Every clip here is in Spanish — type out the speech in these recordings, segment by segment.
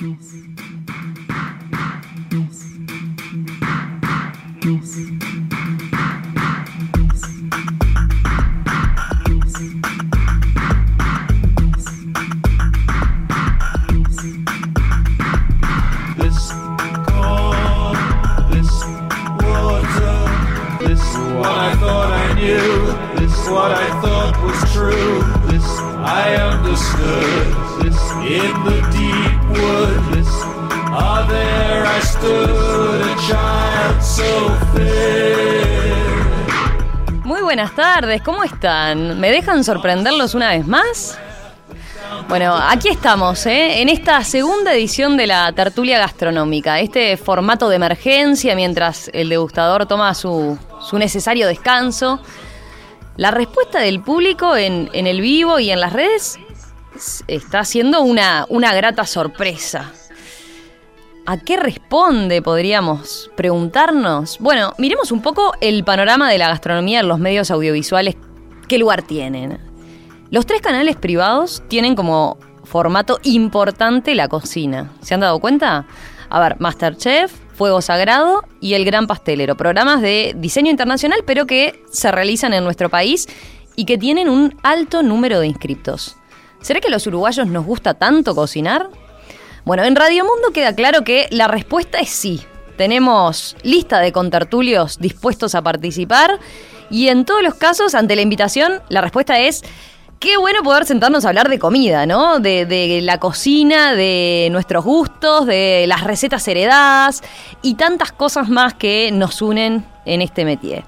This Muy buenas tardes, ¿cómo están? ¿Me dejan sorprenderlos una vez más? Bueno, aquí estamos, ¿eh? en esta segunda edición de la tertulia gastronómica, este formato de emergencia mientras el degustador toma su, su necesario descanso. La respuesta del público en, en el vivo y en las redes está siendo una, una grata sorpresa. ¿A qué responde, podríamos preguntarnos? Bueno, miremos un poco el panorama de la gastronomía en los medios audiovisuales. ¿Qué lugar tienen? Los tres canales privados tienen como formato importante la cocina. ¿Se han dado cuenta? A ver, Masterchef, Fuego Sagrado y El Gran Pastelero. Programas de diseño internacional, pero que se realizan en nuestro país y que tienen un alto número de inscriptos. ¿Será que a los uruguayos nos gusta tanto cocinar? Bueno, en Radio Mundo queda claro que la respuesta es sí. Tenemos lista de contertulios dispuestos a participar y en todos los casos, ante la invitación, la respuesta es qué bueno poder sentarnos a hablar de comida, ¿no? De, de la cocina, de nuestros gustos, de las recetas heredadas y tantas cosas más que nos unen en este métier.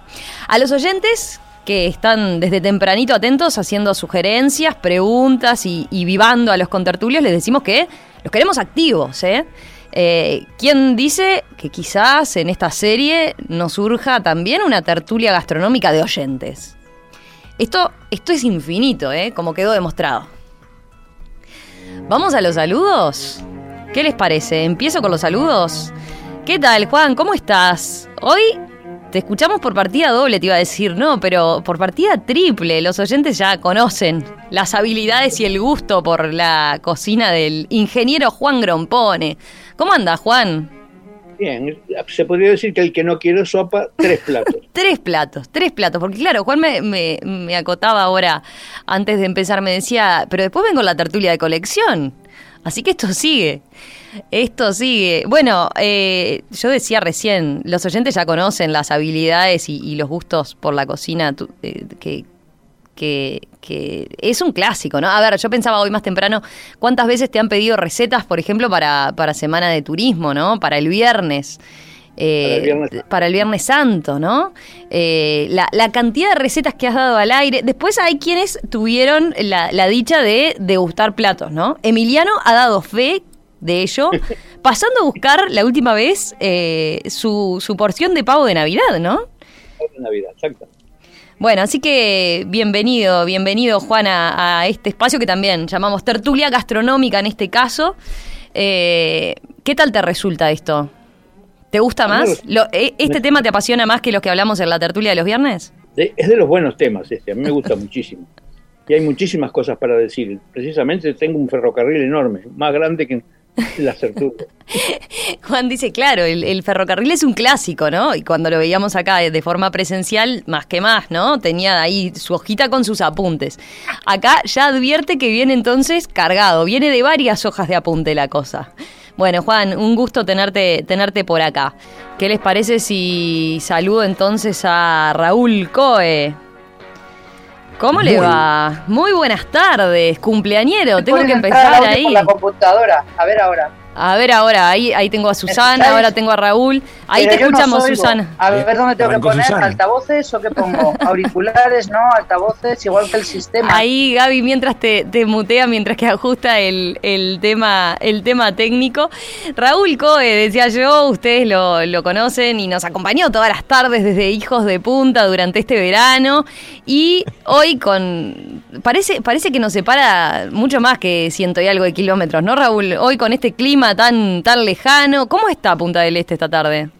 A los oyentes que están desde tempranito atentos haciendo sugerencias, preguntas y, vivando a los contertulios, les decimos que los queremos activos, ¿eh? Eh, ¿Quién dice que quizás en esta serie nos surja también una tertulia gastronómica de oyentes? Esto, esto es infinito, ¿eh? Como quedó demostrado. ¿Vamos a los saludos? ¿Qué les parece? ¿Empiezo con los saludos? ¿Qué tal, Juan? ¿Cómo estás? Hoy te escuchamos por partida doble, te iba a decir, no, pero por partida triple. Los oyentes ya conocen las habilidades y el gusto por la cocina del ingeniero Juan Grompone. ¿Cómo anda, Juan? Bien, se podría decir que el que no quiere sopa, tres platos. Tres platos, tres platos, porque claro, Juan me, me- me acotaba ahora, antes de empezar, me decía, pero después vengo la tertulia de colección, así que esto sigue, esto sigue. Bueno, eh, yo decía recién, los oyentes ya conocen las habilidades y, y los gustos por la cocina tu- eh, que, que, que es un clásico, ¿no? A ver, yo pensaba hoy más temprano, ¿cuántas veces te han pedido recetas, por ejemplo, para, para Semana de Turismo, ¿no? Para el viernes. Eh, Para el Viernes Santo. para el Viernes Santo, ¿no? Eh, la, la cantidad de recetas que has dado al aire. Después hay quienes tuvieron la, la dicha de degustar platos, ¿no? Emiliano ha dado fe de ello, pasando a buscar la última vez eh, su, su porción de pavo de Navidad, ¿no? de Navidad, exacto. Bueno, así que bienvenido, bienvenido Juan a, a este espacio que también llamamos tertulia gastronómica en este caso. Eh, ¿Qué tal te resulta esto? ¿Te gusta más? Lo- eh, ¿Este tema te apasiona más que los que hablamos en la tertulia de los viernes? Es de los buenos temas este, a mí me gusta muchísimo. Y hay muchísimas cosas para decir. Precisamente tengo un ferrocarril enorme, más grande que la Certulia. Juan dice, claro, el, el ferrocarril es un clásico, ¿no? Y cuando lo veíamos acá de forma presencial, más que más, ¿no? Tenía ahí su hojita con sus apuntes. Acá ya advierte que viene entonces cargado, viene de varias hojas de apunte la cosa. Bueno, Juan, un gusto tenerte, tenerte por acá. ¿Qué les parece si saludo entonces a Raúl Coe? ¿Cómo le Muy- va? Muy buenas tardes, cumpleañero. Tengo que empezar ahí. Por la computadora. A ver ahora. A ver ahora, ahí, ahí tengo a Susana, ahora tengo a Raúl. Ahí Pero te no escuchamos. Susana. A ver dónde tengo que poner Susana. altavoces o qué pongo. Auriculares, no, altavoces, igual que el sistema. Ahí Gaby mientras te, te mutea, mientras que ajusta el, el tema, el tema técnico. Raúl Coe, decía yo, ustedes lo, lo conocen y nos acompañó todas las tardes desde Hijos de Punta durante este verano. Y hoy con. Parece, parece que nos separa mucho más que ciento y algo de kilómetros, ¿no, Raúl? Hoy con este clima tan, tan lejano. ¿Cómo está Punta del Este esta tarde?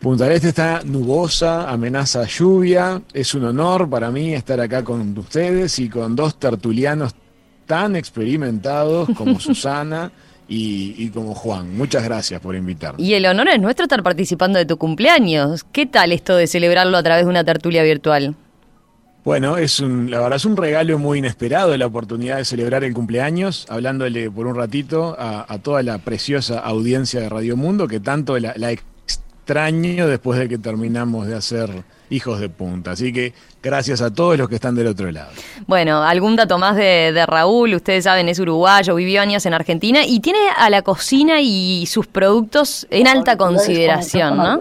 Punta del Este está nubosa, amenaza lluvia. Es un honor para mí estar acá con ustedes y con dos tertulianos tan experimentados como Susana y, y como Juan. Muchas gracias por invitarme. Y el honor es nuestro estar participando de tu cumpleaños. ¿Qué tal esto de celebrarlo a través de una tertulia virtual? Bueno, es un, la verdad es un regalo muy inesperado la oportunidad de celebrar el cumpleaños, hablándole por un ratito a, toda la preciosa audiencia de Radio Mundo que tanto la, la extraño después de que terminamos de hacer hijos de punta. Así que gracias a todos los que están del otro lado. Bueno, algún dato más de, de Raúl, ustedes saben, es uruguayo, vivió años en Argentina y tiene a la cocina y sus productos en alta consideración, ¿no?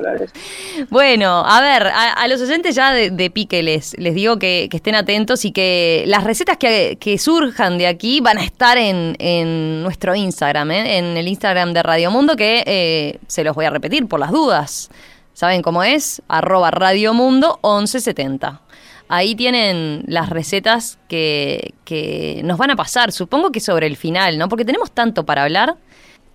Bueno, a ver, a, a los oyentes ya de, de pique les, les digo que, que estén atentos y que las recetas que, que surjan de aquí van a estar en, en nuestro Instagram, ¿eh? en el Instagram de Radio Mundo, que eh, se los voy a repetir por las dudas. ¿Saben cómo es? Arroba Radio Mundo 1170. Ahí tienen las recetas que, que nos van a pasar, supongo que sobre el final, ¿no? Porque tenemos tanto para hablar.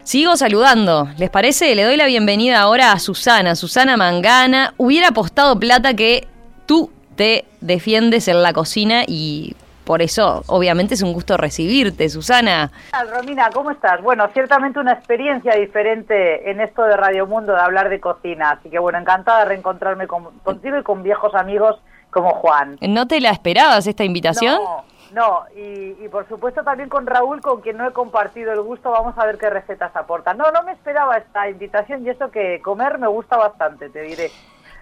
Sigo saludando, ¿les parece? Le doy la bienvenida ahora a Susana, Susana Mangana. Hubiera apostado plata que tú te defiendes en la cocina y por eso, obviamente, es un gusto recibirte, Susana. Romina, ¿cómo estás? Bueno, ciertamente una experiencia diferente en esto de Radio Mundo de hablar de cocina. Así que bueno, encantada de reencontrarme con- contigo y con viejos amigos como Juan. ¿No te la esperabas esta invitación? No, no, y, y por supuesto también con Raúl, con quien no he compartido el gusto, vamos a ver qué recetas aportan. No, no me esperaba esta invitación y eso que comer me gusta bastante, te diré.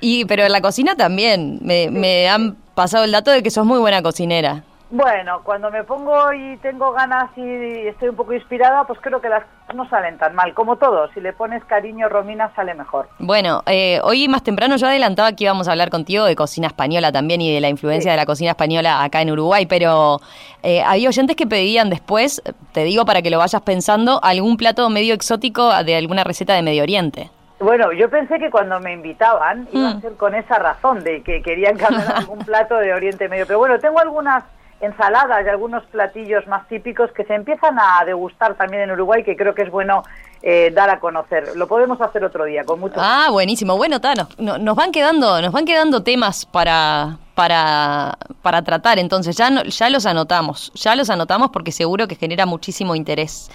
Y, pero en la cocina también. Me, me han pasado el dato de que sos muy buena cocinera. Bueno, cuando me pongo y tengo ganas y estoy un poco inspirada, pues creo que las no salen tan mal. Como todo, si le pones cariño, Romina, sale mejor. Bueno, eh, hoy más temprano yo adelantaba que íbamos a hablar contigo de cocina española también y de la influencia Sí. de la cocina española acá en Uruguay, pero eh, había oyentes que pedían después, te digo para que lo vayas pensando, algún plato medio exótico de alguna receta de Medio Oriente. Bueno, yo pensé que cuando me invitaban iba Mm. a ser con esa razón de que querían cambiar algún plato de Oriente Medio. Pero bueno, tengo algunas ensaladas y algunos platillos más típicos que se empiezan a degustar también en Uruguay que creo que es bueno eh, dar a conocer. Lo podemos hacer otro día con mucho Ah, buenísimo. Bueno, ta, nos, no- nos van quedando, nos van quedando temas para, para, para tratar. Entonces ya no- ya los anotamos, ya los anotamos porque seguro que genera muchísimo interés.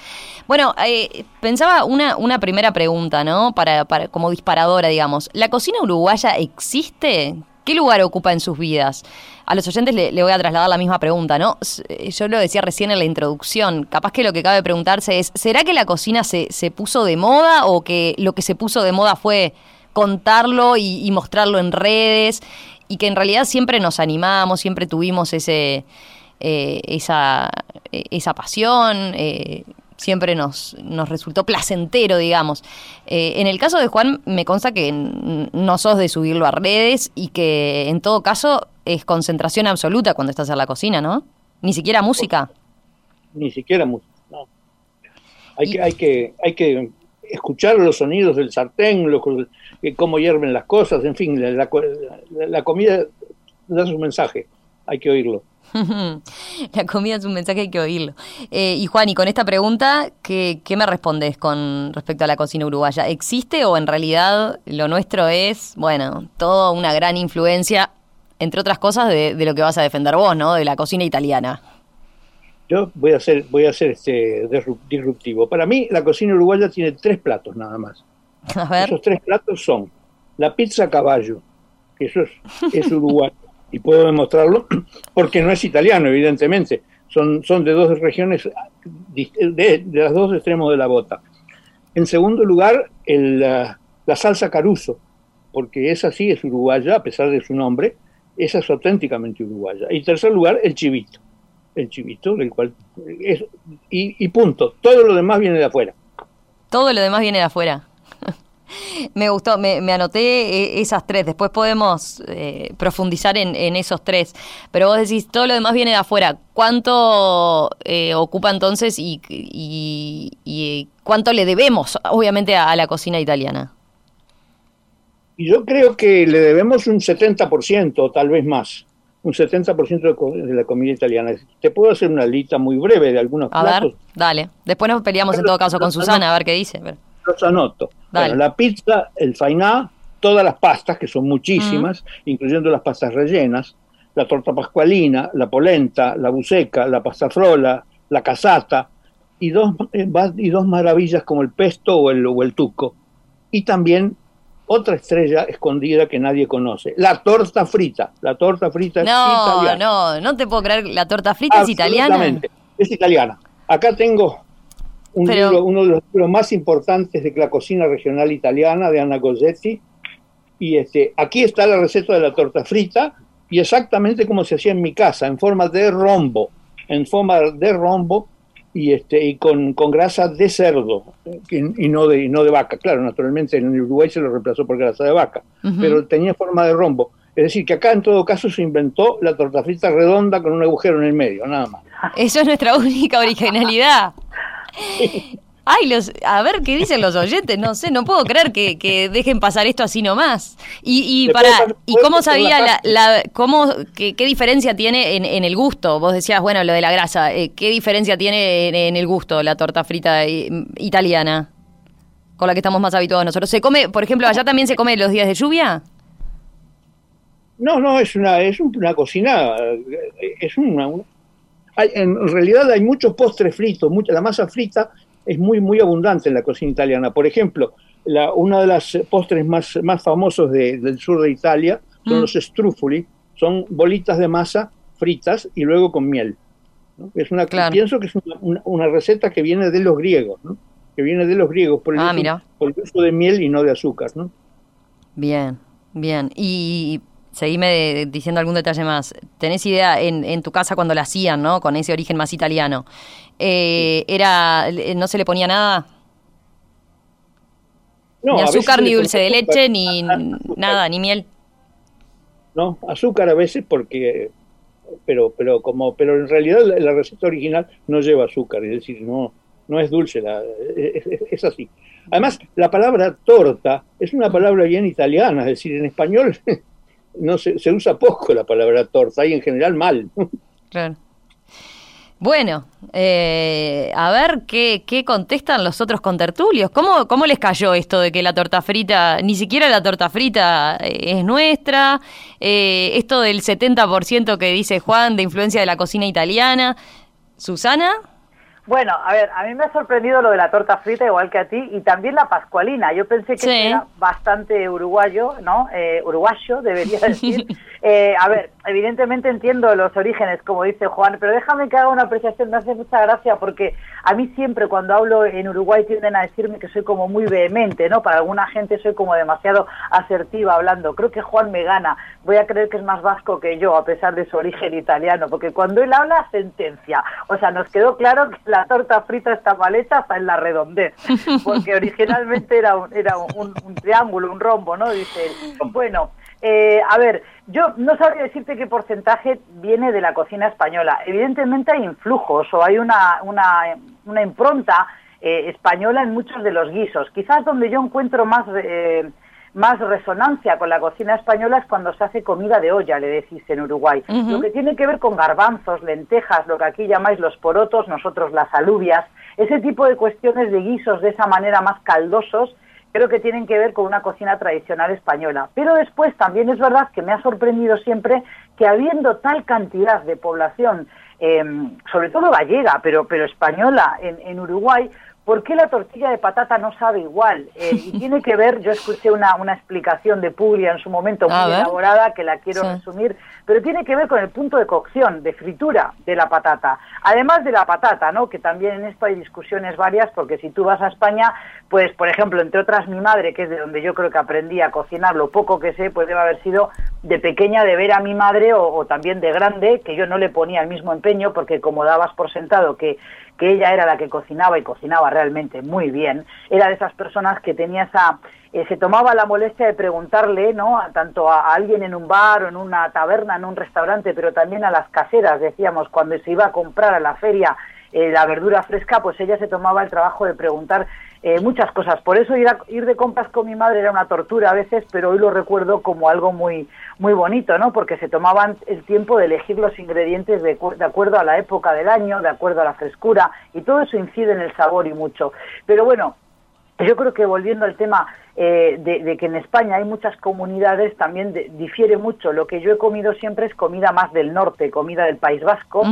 Bueno, eh, pensaba una, una primera pregunta, ¿no? Para, para como disparadora, digamos. ¿La cocina uruguaya existe? ¿Qué lugar ocupa en sus vidas? A los oyentes le, voy a trasladar la misma pregunta, ¿no? Eh, Yo lo decía recién en la introducción. Capaz que lo que cabe preguntarse es, ¿será que la cocina se, se puso de moda o que lo que se puso de moda fue contarlo y, mostrarlo en redes y que en realidad siempre nos animamos, siempre tuvimos ese, eh, esa, eh, esa pasión, eh, siempre nos, nos resultó placentero, digamos. Eh, en el caso de Juan, me consta que no sos de subirlo a redes y que en todo caso es concentración absoluta cuando estás en la cocina, ¿no? Ni siquiera música. Ni siquiera música. no. Hay, Y- que, hay, que, hay que escuchar los sonidos del sartén, que- cómo hierven las cosas, en fin, la comida da su mensaje, hay que oírlo. La comida es un mensaje, hay que oírlo. Eh, y Juan, y con esta pregunta, ¿qué, ¿qué me respondes con respecto a la cocina uruguaya? ¿Existe o en realidad lo nuestro es, bueno, toda una gran influencia, entre otras cosas, de, de lo que vas a defender vos, ¿no? De la cocina italiana. Yo voy a ser, voy a ser este disru- disruptivo. Para mí, la cocina uruguaya tiene tres platos nada más. A ver. Esos tres platos son la pizza a caballo, que eso es, es uruguayo, y puedo demostrarlo porque no es italiano, evidentemente. Son, son de dos regiones, de, de los dos extremos de la bota. En segundo lugar, el, la, salsa caruso, porque esa sí es uruguaya, a pesar de su nombre, esa es auténticamente uruguaya. Y en tercer lugar, el chivito. El chivito, del cual es, y punto. Todo lo demás viene de afuera. Todo lo demás viene de afuera. me gustó, me, me anoté eh, esas tres. Después podemos eh, profundizar en, en esos tres. Pero vos decís, todo lo demás viene de afuera. ¿Cuánto eh, ocupa entonces y, y- y cuánto le debemos, obviamente, a, a la cocina italiana? Yo creo que le debemos un 70%, o tal vez más, un 70% de, de la comida italiana. Te puedo hacer una lista muy breve de algunos A ver, platos, dale. Después nos peleamos en todo caso con Susana, a ver qué dice. A ver. Los anoto. Bueno, la pizza, el fainá, todas las pastas, que son muchísimas, incluyendo las pastas rellenas, la torta pascualina, la polenta, la buceca, la pasta frola, la casata, y dos, eh, y dos maravillas como el pesto o el, o el tuco. Y también otra estrella escondida que nadie conoce, la torta frita. La torta frita es No, italiana. no, no te puedo creer. La torta frita es italiana. Es italiana. Acá tengo un Pero- libro, uno de los libros más importantes de la cocina regional italiana de Anna Gozzetti. Y este, aquí está la receta de la torta frita y exactamente como se hacía en mi casa, en forma de rombo, en forma de rombo y este y con, con grasa de cerdo y, y no de y no de vaca. Claro, naturalmente en Uruguay se lo reemplazó por grasa de vaca, Ujú. pero tenía forma de rombo. Es decir, que acá en todo caso se inventó la torta frita redonda con un agujero en el medio, nada más. Eso es nuestra única originalidad. Ay, los, a ver qué dicen los oyentes, no sé, no puedo creer que, que dejen pasar esto así nomás. Y, y para, pasar- ¿y cómo sabía la, la- cómo, qué, qué diferencia tiene en, en el gusto? Vos decías, bueno, lo de la grasa, eh, ¿qué diferencia tiene en, en el gusto la torta frita eh, italiana? Con la que estamos más habituados nosotros. ¿Se come, por ejemplo, allá también se come los días de lluvia? No, no, es una, es una cocina, eh, es una- hay- en realidad hay muchos postres fritos, mucha, la masa frita es muy, muy abundante en la cocina italiana. Por ejemplo, la, una de las postres más, más famosos de- del sur de Italia son Mm. los strufoli, son bolitas de masa fritas y luego con miel. ¿no? Es una, Claro. Pienso que es una, una- una receta que viene de los griegos, ¿no? que viene de los griegos por el, Ah, uso, por el uso de miel y no de azúcar. ¿no? Bien, bien. Y seguime de- diciendo algún detalle más. ¿Tenés idea en, en tu casa cuando la hacían, ¿no? Con ese origen más italiano. eh, era, ¿No se le ponía nada? No, ni azúcar, ni dulce de azúcar, leche, ni azúcar. nada, ni miel. no azúcar a veces porque pero pero como pero en realidad la, la receta original no lleva azúcar es decir no no es dulce la, es, es- es así además la palabra torta es una palabra bien italiana es decir en español no se, se usa poco la palabra torta y en general mal Claro. Bueno, eh, a ver qué, qué contestan los otros contertulios. ¿Cómo, ¿Cómo les cayó esto de que la torta frita, ni siquiera la torta frita eh, es nuestra? Eh, esto del 70% que dice Juan de influencia de la cocina italiana. ¿Susana? Bueno, a ver, a mí me ha sorprendido lo de la torta frita, igual que a ti, y también la pascualina. Yo pensé que Sí. era bastante uruguayo, ¿no? Eh, uruguayo, debería decir. Eh, a ver, evidentemente entiendo los orígenes, como dice Juan, pero déjame que haga una apreciación, me hace mucha gracia, porque a mí siempre cuando hablo en Uruguay tienden a decirme que soy como muy vehemente, ¿no? Para alguna gente soy como demasiado asertiva hablando. Creo que Juan me gana. Voy a creer que es más vasco que yo, a pesar de su origen italiano, porque cuando él habla, sentencia. O sea, nos quedó claro que la torta frita está mal hecha hasta en la redondez, porque originalmente era un, era un, un triángulo, un rombo, ¿no? Dice él. Bueno, eh, a ver, yo no sabría decirte qué porcentaje viene de la cocina española. Evidentemente hay influjos o hay una, una, una impronta eh, española en muchos de los guisos. Quizás donde yo encuentro más... eh, más resonancia con la cocina española es cuando se hace comida de olla, le decís en Uruguay. Lo que tiene que ver con garbanzos, lentejas, lo que aquí llamáis los porotos, nosotros las alubias, ese tipo de cuestiones de guisos de esa manera más caldosos, creo que tienen que ver con una cocina tradicional española. Pero después también es verdad que me ha sorprendido siempre que habiendo tal cantidad de población, eh, sobre todo gallega, pero, pero española en, en Uruguay, ¿por qué la tortilla de patata no sabe igual? Eh, y tiene que ver, yo escuché una, una explicación de Puglia en su momento muy elaborada que la quiero Sí. resumir, pero tiene que ver con el punto de cocción, de fritura de la patata. Además de la patata, ¿no? Que también en esto hay discusiones varias, porque si tú vas a España, pues por ejemplo, entre otras mi madre, que es de donde yo creo que aprendí a cocinar, lo poco que sé, pues debe haber sido de pequeña de ver a mi madre o, o también de grande, que yo no le ponía el mismo empeño, porque como dabas por sentado que que ella era la que cocinaba y cocinaba realmente muy bien, era de esas personas que tenía esa, eh, se tomaba la molestia de preguntarle, ¿no? A- tanto a, alguien en un bar o en una taberna, en un restaurante, pero también a las caseras, decíamos, cuando se iba a comprar a la feria eh, la verdura fresca, pues ella se tomaba el trabajo de preguntar eh, muchas cosas. Por eso ir, a- ir de compras con mi madre era una tortura a veces, pero hoy lo recuerdo como algo muy muy bonito, ¿no? Porque se tomaban el tiempo de elegir los ingredientes de, de acuerdo a la época del año, de acuerdo a la frescura, y todo eso incide en el sabor y mucho. Pero bueno, Yo creo que volviendo al tema eh, de, que en España hay muchas comunidades, también difiere mucho. Lo que yo he comido siempre es comida más del norte, comida del País Vasco.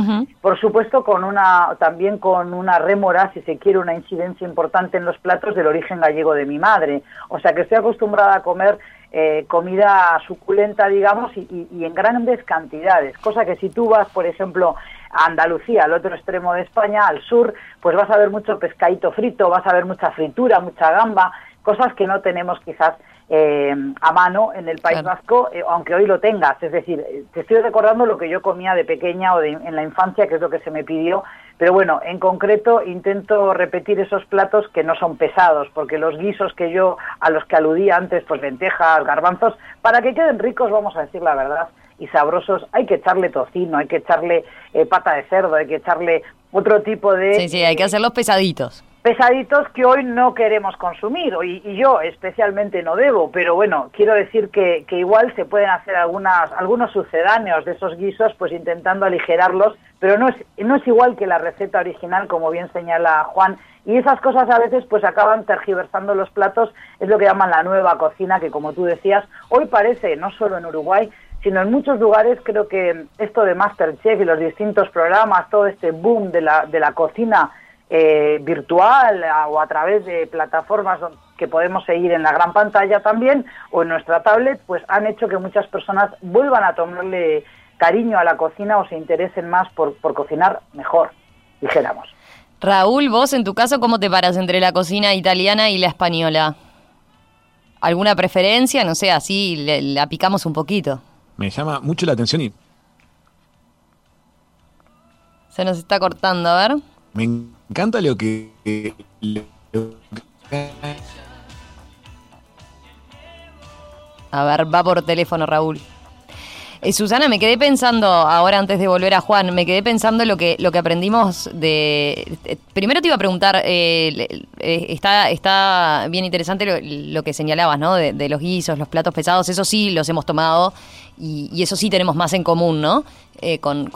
Por supuesto, con una, también con una rémora, si se quiere, una incidencia importante en los platos del origen gallego de mi madre. O sea que estoy acostumbrada a comer eh, comida suculenta, digamos, y, y, en grandes cantidades. Cosa que si tú vas, por ejemplo, a Andalucía, al otro extremo de España, al sur, pues vas a ver mucho pescadito frito, vas a ver mucha fritura, mucha gamba cosas que no tenemos quizás eh, a mano en el País Vasco, eh, aunque hoy lo tengas. Es decir, eh, te estoy recordando lo que yo comía de pequeña o en la infancia, que es lo que se me pidió. Pero bueno, en concreto intento repetir esos platos que no son pesados, porque los guisos que yo a los que aludía antes, pues lentejas, garbanzos, para que queden ricos, vamos a decir la verdad, y sabrosos, hay que echarle tocino, hay que echarle pata de cerdo, hay que echarle otro tipo de... Sí, sí, hay que hacerlos pesaditos. pesaditos que hoy no queremos consumir y, y, yo especialmente no debo, pero bueno, quiero decir que, que, igual se pueden hacer algunas, algunos sucedáneos de esos guisos pues intentando aligerarlos, pero no es, no es igual que la receta original como bien señala Juan y esas cosas a veces pues acaban tergiversando los platos, es lo que llaman la nueva cocina que como tú decías, hoy parece, no solo en Uruguay, sino en muchos lugares creo que esto de Masterchef y los distintos programas, todo este boom de la, de la cocina eh, virtual o a través de plataformas que podemos seguir en la gran pantalla también o en nuestra tablet, pues han hecho que muchas personas vuelvan a tomarle cariño a la cocina o se interesen más por, por cocinar mejor, dijéramos. Raúl, vos en tu caso, ¿cómo te paras entre la cocina italiana y la española? ¿Alguna preferencia? No sé, así la picamos un poquito. Me llama mucho la atención y... Se nos está cortando, a ver. Me encanta lo que... A ver, va por teléfono Raúl. Eh, Susana, me quedé pensando, ahora antes de volver a Juan, me quedé pensando lo que, lo que aprendimos de... Eh, primero te iba a preguntar, eh, está, está bien interesante lo, que señalabas, ¿no? De, los guisos, los platos pesados, eso sí los hemos tomado y, eso sí tenemos más en común, ¿no? con,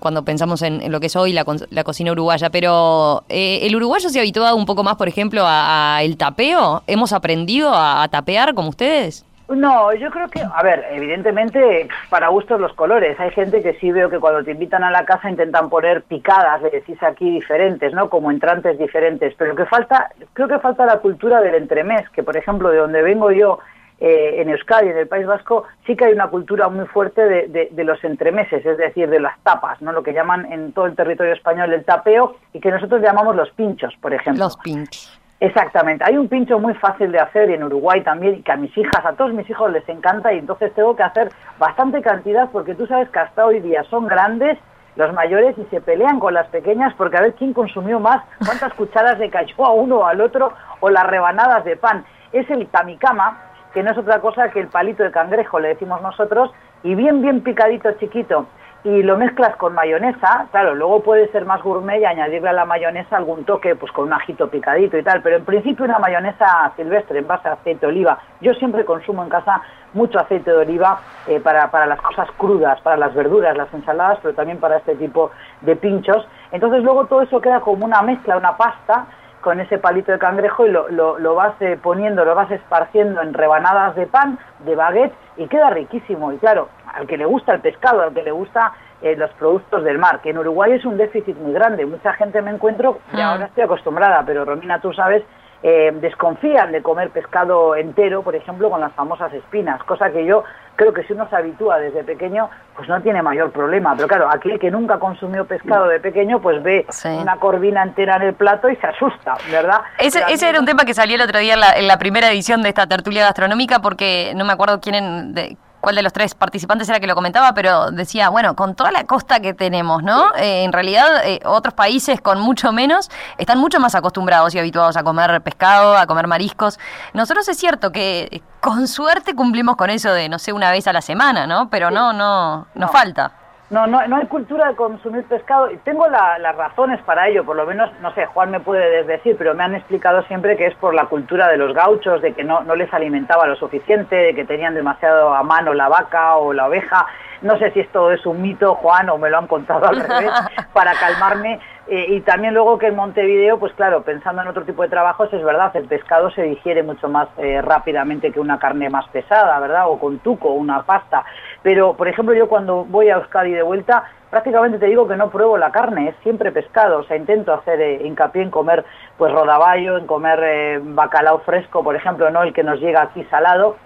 cuando pensamos en, lo que es hoy la, la cocina uruguaya. Pero el uruguayo se ha habituado un poco más, por ejemplo, a, el tapeo. ¿Hemos aprendido a tapear como ustedes? No, yo creo que, a ver, evidentemente para gustos los colores. Hay gente que sí veo que cuando te invitan a la casa intentan poner picadas, le decís aquí diferentes, ¿no? Como entrantes diferentes. Pero que falta, creo que falta la cultura del entremés, que por ejemplo de donde vengo yo, eh, en Euskadi, en el País Vasco, sí que hay una cultura muy fuerte de, de, los entremeses, es decir, de las tapas, ¿no? Lo que llaman en todo el territorio español el tapeo y que nosotros llamamos los pinchos, por ejemplo. Los pinchos. Exactamente. Hay un pincho muy fácil de hacer en Uruguay también, que a mis hijas, a todos mis hijos les encanta y entonces tengo que hacer bastante cantidad porque tú sabes que hasta hoy día son grandes los mayores y se pelean con las pequeñas porque a ver quién consumió más, cuántas cucharas de cayó a uno o al otro o las rebanadas de pan. Es el tamicama, que no es otra cosa que el palito de cangrejo, le decimos nosotros, y bien, bien picadito chiquito y lo mezclas con mayonesa, claro, luego puede ser más gourmet y añadirle a la mayonesa algún toque, pues con un ajito picadito y tal, pero en principio una mayonesa silvestre en base a aceite de oliva. Yo siempre consumo en casa mucho aceite de oliva eh, para, para las cosas crudas, para las verduras, las ensaladas, pero también para este tipo de pinchos. Entonces luego todo eso queda como una mezcla, una pasta, con ese palito de cangrejo y lo, lo, vas eh, poniendo, lo vas esparciendo en rebanadas de pan, de baguette y queda riquísimo. Y claro, al que le gusta el pescado, al que le gusta eh, los productos del mar, que en Uruguay es un déficit muy grande. Mucha gente me encuentro, y ah. ahora estoy acostumbrada, pero Romina, tú sabes, eh, desconfían de comer pescado entero, por ejemplo, con las famosas espinas, cosa que yo creo que si uno se habitúa desde pequeño, pues no tiene mayor problema. Pero claro, aquel que nunca consumió pescado de pequeño, pues ve una corvina entera en el plato y se asusta, ¿verdad? Ese, ese era un tema que salió el otro día en la, en la, primera edición de esta tertulia gastronómica, porque no me acuerdo quién en, de, cuál de los tres participantes era que lo comentaba, pero decía, bueno, con toda la costa que tenemos, ¿no? Eh, en realidad, eh, otros países con mucho menos están mucho más acostumbrados y habituados a comer pescado, a comer mariscos. Nosotros es cierto que con suerte cumplimos con eso de, no sé, una vez a la semana, ¿no? Pero no, no, nos falta. No, no, no hay cultura de consumir pescado. y Tengo las razones para ello, por lo menos, no sé, Juan me puede decir, pero me han explicado siempre que es por la cultura de los gauchos, de que no, no les alimentaba lo suficiente, de que tenían demasiado a mano la vaca o la oveja. No sé si esto es un mito, Juan, o me lo han contado al revés, para calmarme, Eh, y también luego que en Montevideo, pues claro, pensando en otro tipo de trabajos, es verdad, el pescado se digiere mucho más eh, rápidamente que una carne más pesada, ¿verdad? O con tuco, una pasta. Pero, por ejemplo, yo cuando voy a Euskadi de vuelta, prácticamente te digo que no pruebo la carne, es siempre pescado, o sea, intento hacer eh, hincapié en comer pues rodaballo, en comer bacalao fresco, por ejemplo, no el que nos llega aquí salado,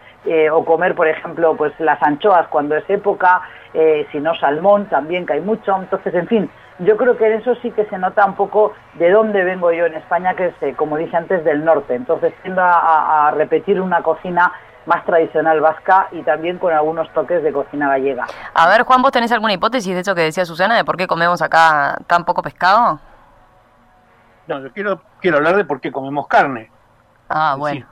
o comer, por ejemplo, pues las anchoas cuando es época, si no salmón también, que hay mucho, entonces, en fin, yo creo que en eso sí que se nota un poco de dónde vengo yo en España, que es, eh, como dije antes, del norte. Entonces tiendo a, repetir una cocina más tradicional vasca y también con algunos toques de cocina gallega. A ver, Juan, ¿vos tenés alguna hipótesis de eso que decía Susana, de por qué comemos acá tan poco pescado? No, yo quiero, quiero hablar de por qué comemos carne. Ah, bueno.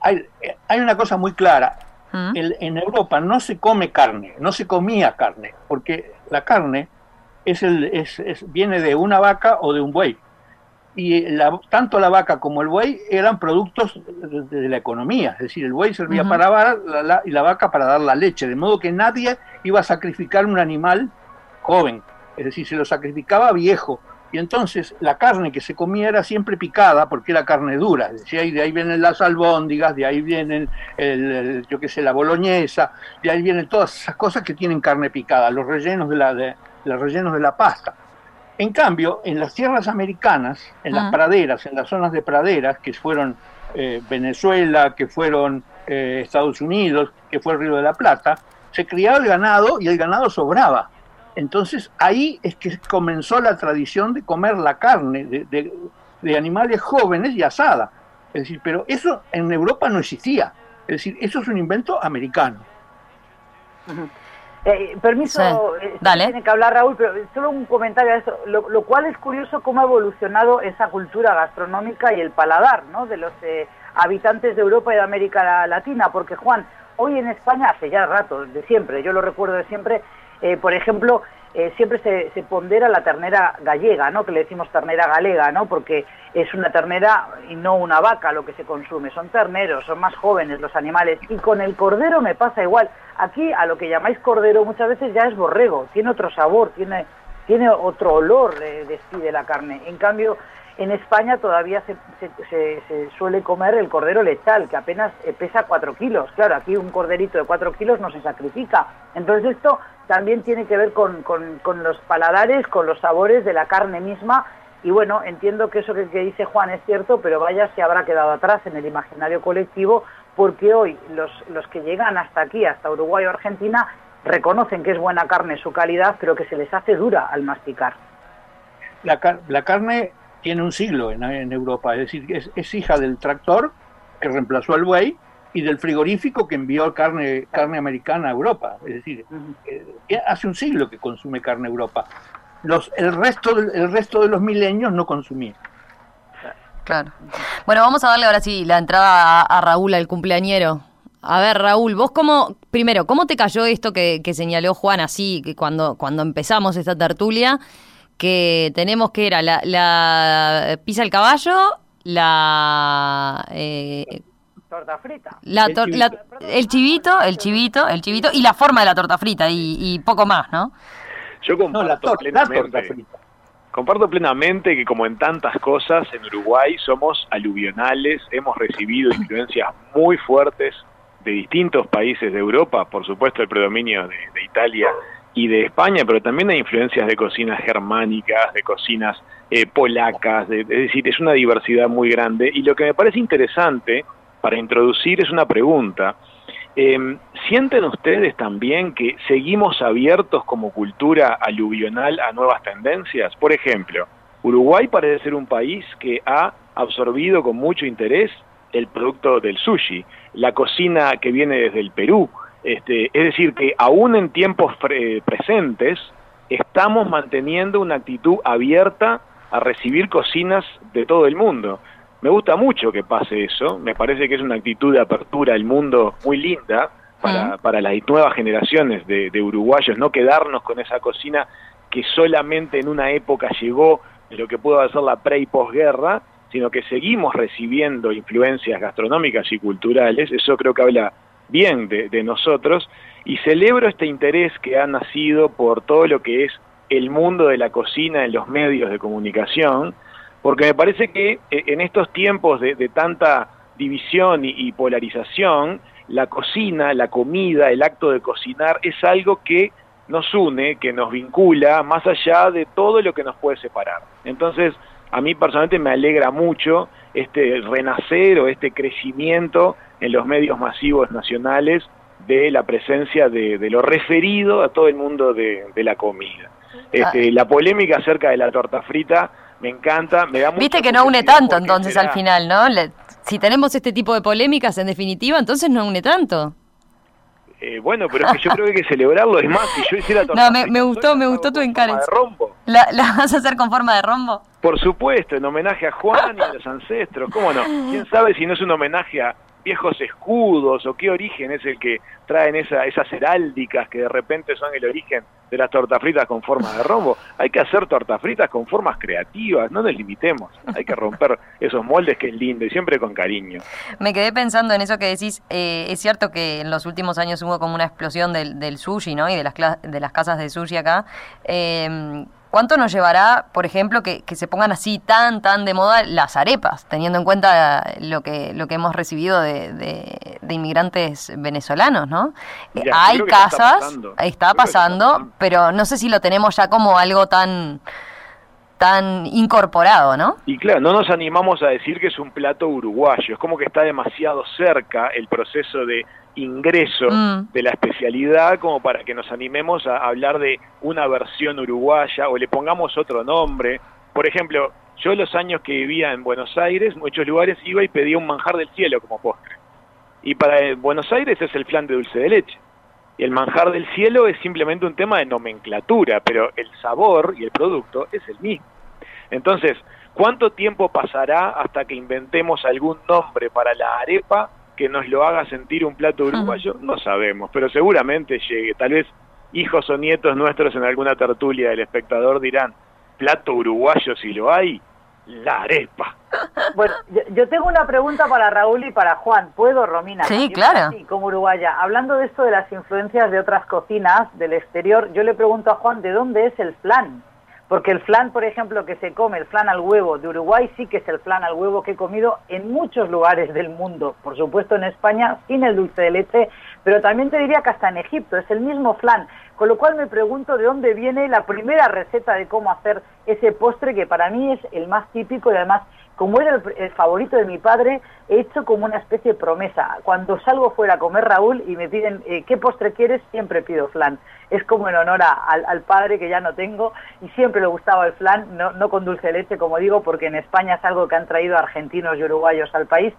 hay, hay una cosa muy clara. ¿Mm? en Europa no se come carne, no se comía carne, porque la carne es el, es, viene de una vaca o de un buey. Y tanto la vaca como el buey eran productos de, la economía, es decir, el buey servía para la, y la vaca para dar la leche, de modo que nadie iba a sacrificar un animal joven, es decir, se lo sacrificaba viejo. Y entonces la carne que se comía era siempre picada porque era carne dura. Es decir, de ahí vienen las albóndigas, de ahí vienen, el, yo qué sé, la boloñesa, de ahí vienen todas esas cosas que tienen carne picada, los rellenos de la, de, los rellenos de la pasta. En cambio, en las tierras americanas, en las ah. praderas, en las zonas de praderas, que fueron eh, Venezuela, que fueron eh, Estados Unidos, que fue el Río de la Plata, se criaba el ganado y el ganado sobraba. Entonces ahí es que comenzó la tradición de comer la carne de, animales jóvenes y asada. Es decir, pero eso en Europa no existía. Es decir, eso es un invento americano. Eh, permiso, eh, tiene que hablar Raúl, pero solo un comentario a eso, lo, cual es curioso cómo ha evolucionado esa cultura gastronómica y el paladar ¿no? de los eh, habitantes de Europa y de América Latina, porque Juan, hoy en España, hace ya rato, de siempre, yo lo recuerdo de siempre, por ejemplo, eh, siempre se, pondera la ternera gallega, ¿no? Que le decimos ternera galega, ¿no? Porque es una ternera y no una vaca lo que se consume, son terneros, son más jóvenes los animales. Y con el cordero me pasa igual. Aquí a lo que llamáis cordero muchas veces ya es borrego, tiene otro sabor, tiene, tiene otro olor, eh, despide la carne. En cambio, en España todavía se, se, suele comer el cordero lechal, que apenas eh, pesa 4 kilos. Claro, aquí un corderito de 4 kilos no se sacrifica. Entonces esto también tiene que ver con, los paladares, con los sabores de la carne misma. Y bueno, entiendo que eso que, dice Juan es cierto, pero vaya se habrá quedado atrás en el imaginario colectivo, porque hoy los, los que llegan hasta aquí, hasta Uruguay o Argentina, reconocen que es buena carne su calidad, pero que se les hace dura al masticar. La, la carne tiene un siglo en, Europa, es decir, es, hija del tractor que reemplazó al buey y del frigorífico que envió carne, carne americana a Europa. Es decir, eh, hace un siglo que consume carne Europa. Los, el, resto, el resto de los milenios no consumía. Claro. Bueno, vamos a darle ahora sí la entrada a, Raúl, al cumpleañero. A ver, Raúl, vos cómo, primero, ¿cómo te cayó esto que, que señaló Juan así, que cuando, cuando empezamos esta tertulia? Que tenemos que era la, la pizza al caballo, la eh, torta frita, la, el, chivito. el, chivito. el chivito, y la forma de la torta frita y, poco más, ¿no? Yo comparto plenamente. Comparto plenamente que como en tantas cosas en Uruguay somos aluvionales, hemos recibido influencias muy fuertes de distintos países de Europa, por supuesto el predominio de, de Italia y de España, pero también hay influencias de cocinas germánicas, de cocinas eh, polacas, es decir, es una diversidad muy grande. Y lo que me parece interesante para introducir es una pregunta. Em, ¿Sienten ustedes también que seguimos abiertos como cultura aluvional a nuevas tendencias? Por ejemplo, Uruguay parece ser un país que ha absorbido con mucho interés el producto del sushi, la cocina que viene desde el Perú, este, es decir, que aún en tiempos presentes estamos manteniendo una actitud abierta a recibir cocinas de todo el mundo. Me gusta mucho que pase eso, me parece que es una actitud de apertura al mundo muy linda para, para las nuevas generaciones de, de, uruguayos, no quedarnos con esa cocina que solamente en una época llegó de lo que pudo ser la pre y posguerra, sino que seguimos recibiendo influencias gastronómicas y culturales, eso creo que habla bien de, nosotros y celebro este interés que ha nacido por todo lo que es el mundo de la cocina en los medios de comunicación, porque me parece que eh, en estos tiempos de, tanta división y, polarización, la cocina, la comida, el acto de cocinar es algo que nos une, que nos vincula, más allá de todo lo que nos puede separar. Entonces, a mí personalmente me alegra mucho este renacer o este crecimiento en los medios masivos nacionales de la presencia de, lo referido a todo el mundo de, la comida. Este, ah. La polémica acerca de la torta frita me encanta, me da Viste que no une tanto entonces al final, ¿no? si tenemos este tipo de polémicas en definitiva, entonces no une tanto. Eh, bueno, pero es que yo creo que hay que celebrarlo. Es más, si yo hiciera No, me, gustó, me gustó tu encargo. de rombo. ¿La, ¿La, vas a hacer con forma de rombo? Por supuesto, en homenaje a Juan y a los ancestros. ¿Cómo no? ¿Quién sabe si no es un homenaje a viejos escudos o qué origen es el que traen esa, esas heráldicas que de repente son el origen de las tortas fritas con forma de rombo. Hay que hacer tortas fritas con formas creativas, no nos limitemos, hay que romper esos moldes que es lindo y siempre con cariño. Me quedé pensando en eso que decís, eh, es cierto que en los últimos años hubo como una explosión del, del sushi, ¿no? Y de las, de las casas de sushi acá. Eh, ¿Cuánto nos llevará, por ejemplo, que, se pongan así tan, tan de moda las arepas, teniendo en cuenta lo que, lo que hemos recibido de, inmigrantes venezolanos, ¿no? Hay casas, está pasando, pero no sé si lo tenemos ya como algo tan tan incorporado, ¿no? Y claro, no nos animamos a decir que es un plato uruguayo, es como que está demasiado cerca el proceso de ingreso mm. de la especialidad como para que nos animemos a hablar de una versión uruguaya o le pongamos otro nombre. Por ejemplo, yo los años que vivía en Buenos Aires, muchos lugares iba y pedía un manjar del cielo como postre. Y para Buenos Aires es el flan de dulce de leche. El manjar del cielo es simplemente un tema de nomenclatura, pero el sabor y el producto es el mismo. Entonces, ¿cuánto tiempo pasará hasta que inventemos algún nombre para la arepa que nos lo haga sentir un plato uruguayo, no sabemos, pero seguramente llegue. Tal vez hijos o nietos nuestros en alguna tertulia del espectador dirán, plato uruguayo si lo hay, la arepa. Bueno, yo, tengo una pregunta para Raúl y para Juan. ¿Puedo, Romina? Sí, claro. Sí, como uruguaya. Hablando de esto de las influencias de otras cocinas del exterior, yo le pregunto a Juan, ¿de dónde es el flan? Porque el flan, por ejemplo, que se come, el flan al huevo de Uruguay, sí que es el flan al huevo que he comido en muchos lugares del mundo. Por supuesto en España, sin el dulce de leche, pero también te diría que hasta en Egipto es el mismo flan. Con lo cual me pregunto de dónde viene la primera receta de cómo hacer ese postre que para mí es el más típico y además como era el, favorito de mi padre, he hecho como una especie de promesa. Cuando salgo fuera a comer Raúl y me piden eh, qué postre quieres, siempre pido flan. Es como en honor al, padre que ya no tengo y siempre le gustaba el flan, no, no con dulce de leche, como digo, porque en España es algo que han traído argentinos y uruguayos al país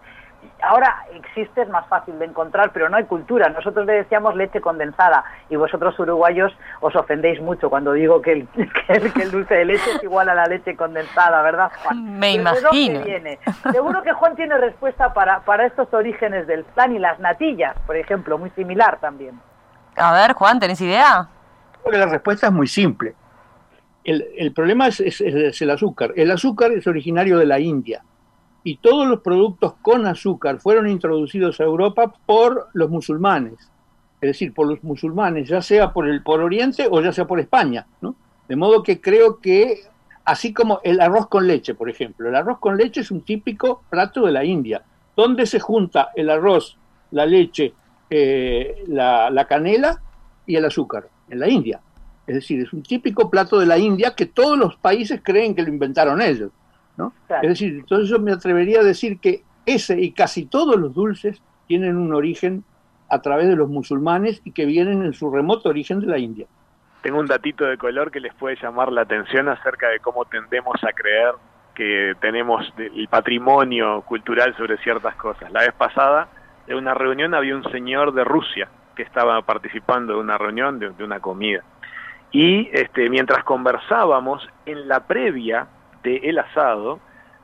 ahora existe, es más fácil de encontrar, pero no hay cultura. Nosotros le decíamos leche condensada y vosotros uruguayos os ofendéis mucho cuando digo que el, que el, dulce de leche es igual a la leche condensada, ¿verdad, Juan? Me imagino. Seguro que Juan tiene respuesta para, para estos orígenes del pan y las natillas, por ejemplo, muy similar también. A ver, Juan, ¿tenés idea? la respuesta es muy simple. El, el problema es, es el azúcar. El azúcar es originario de la India y todos los productos con azúcar fueron introducidos a Europa por los musulmanes, es decir, por los musulmanes, ya sea por el por Oriente o ya sea por España, ¿no? De modo que creo que así como el arroz con leche, por ejemplo, el arroz con leche es un típico plato de la India, donde se junta el arroz, la leche, eh, la, la canela y el azúcar, en la India. Es decir, es un típico plato de la India que todos los países creen que lo inventaron ellos. Es decir, entonces yo me atrevería a decir que ese y casi todos los dulces tienen un origen a través de los musulmanes y que vienen en su remoto origen de la India. Tengo un datito de color que les puede llamar la atención acerca de cómo tendemos a creer que tenemos el patrimonio cultural sobre ciertas cosas. La vez pasada, en una reunión, había un señor de Rusia que estaba participando de una reunión, de, de una comida. Y este, mientras conversábamos, en la previa de el asado,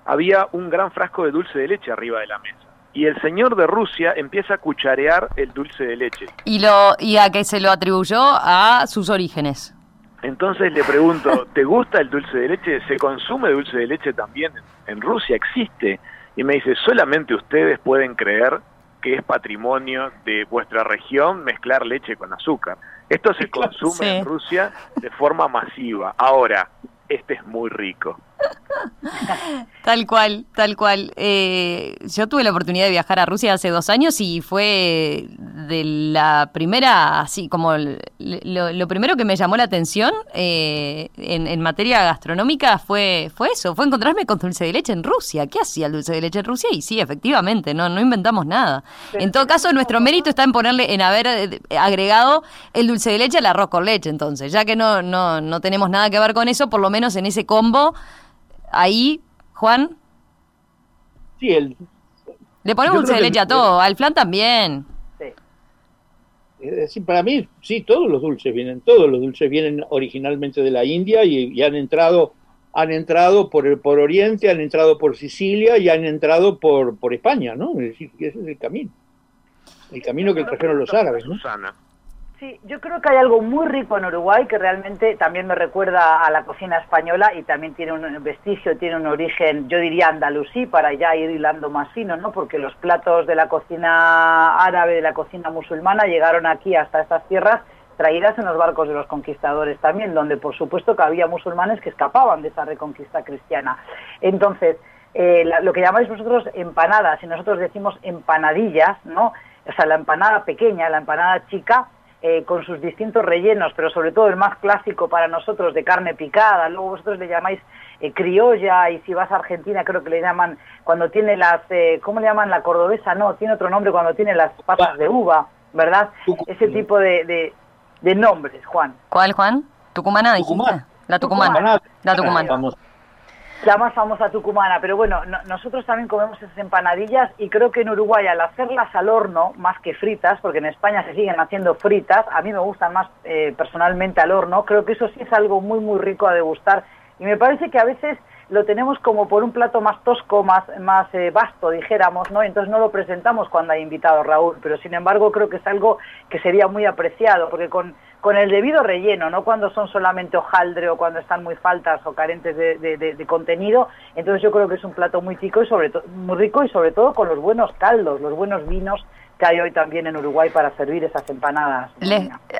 había un gran frasco de dulce de leche arriba de la mesa. Y el señor de Rusia empieza a cucharear el dulce de leche. ¿Y, lo, y a qué se lo atribuyó? A sus orígenes. Entonces le pregunto, ¿te gusta el dulce de leche? ¿Se consume dulce de leche también en Rusia? ¿Existe? Y me dice, solamente ustedes pueden creer que es patrimonio de vuestra región mezclar leche con azúcar. Esto se consume en Rusia de forma masiva. Ahora, este es muy rico. tal cual, tal cual. Eh, yo tuve la oportunidad de viajar a Rusia hace dos años y fue de la primera, así como lo, primero que me llamó la atención eh, en, materia gastronómica fue, fue eso, fue encontrarme con dulce de leche en Rusia. ¿Qué hacía el dulce de leche en Rusia? Y sí, efectivamente, no, no inventamos nada. En todo caso, nuestro mérito está en ponerle, en haber eh, agregado el dulce de leche al arroz con leche, entonces, ya que no, no, no tenemos nada que ver con eso, por lo menos en ese combo ahí, Juan. Sí, el... Le ponemos dulce de leche a todo, al flan también. Sí. para mí, sí, todos los dulces vienen, todos los dulces vienen originalmente de la India y, han entrado han entrado por el por Oriente, han entrado por Sicilia y han entrado por, por España, ¿no? Es decir, ese es el camino. El camino que trajeron los árabes, ¿no? Sí, yo creo que hay algo muy rico en Uruguay que realmente también me recuerda a la cocina española y también tiene un vestigio, tiene un origen, yo diría andalusí, para ya ir hilando más fino, ¿no? Porque los platos de la cocina árabe, de la cocina musulmana, llegaron aquí hasta estas tierras traídas en los barcos de los conquistadores también, donde por supuesto que había musulmanes que escapaban de esa reconquista cristiana. Entonces, eh, lo que llamáis vosotros empanadas, y nosotros decimos empanadillas, ¿no? O sea, la empanada pequeña, la empanada chica, eh, con sus distintos rellenos, pero sobre todo el más clásico para nosotros de carne picada, luego vosotros le llamáis eh, criolla y si vas a Argentina creo que le llaman cuando tiene las, eh, ¿cómo le llaman la cordobesa? No, tiene otro nombre cuando tiene las pasas de uva, ¿verdad? Ese tipo de, de, nombres, Juan. ¿Cuál, Juan? ¿Tucumana La tucumana. La tucumana la más famosa tucumana, pero bueno, nosotros también comemos esas empanadillas y creo que en Uruguay al hacerlas al horno, más que fritas, porque en España se siguen haciendo fritas, a mí me gustan más eh, personalmente al horno, creo que eso sí es algo muy muy rico a degustar. Y me parece que a veces lo tenemos como por un plato más tosco, más, más eh, vasto, dijéramos, ¿no? Entonces no lo presentamos cuando hay invitado Raúl, pero sin embargo creo que es algo que sería muy apreciado, porque con con el debido relleno, no cuando son solamente hojaldre o cuando están muy faltas o carentes de, contenido. Entonces yo creo que es un plato muy rico y sobre muy rico y sobre todo con los buenos caldos, los buenos vinos que hay hoy también en Uruguay para servir esas empanadas.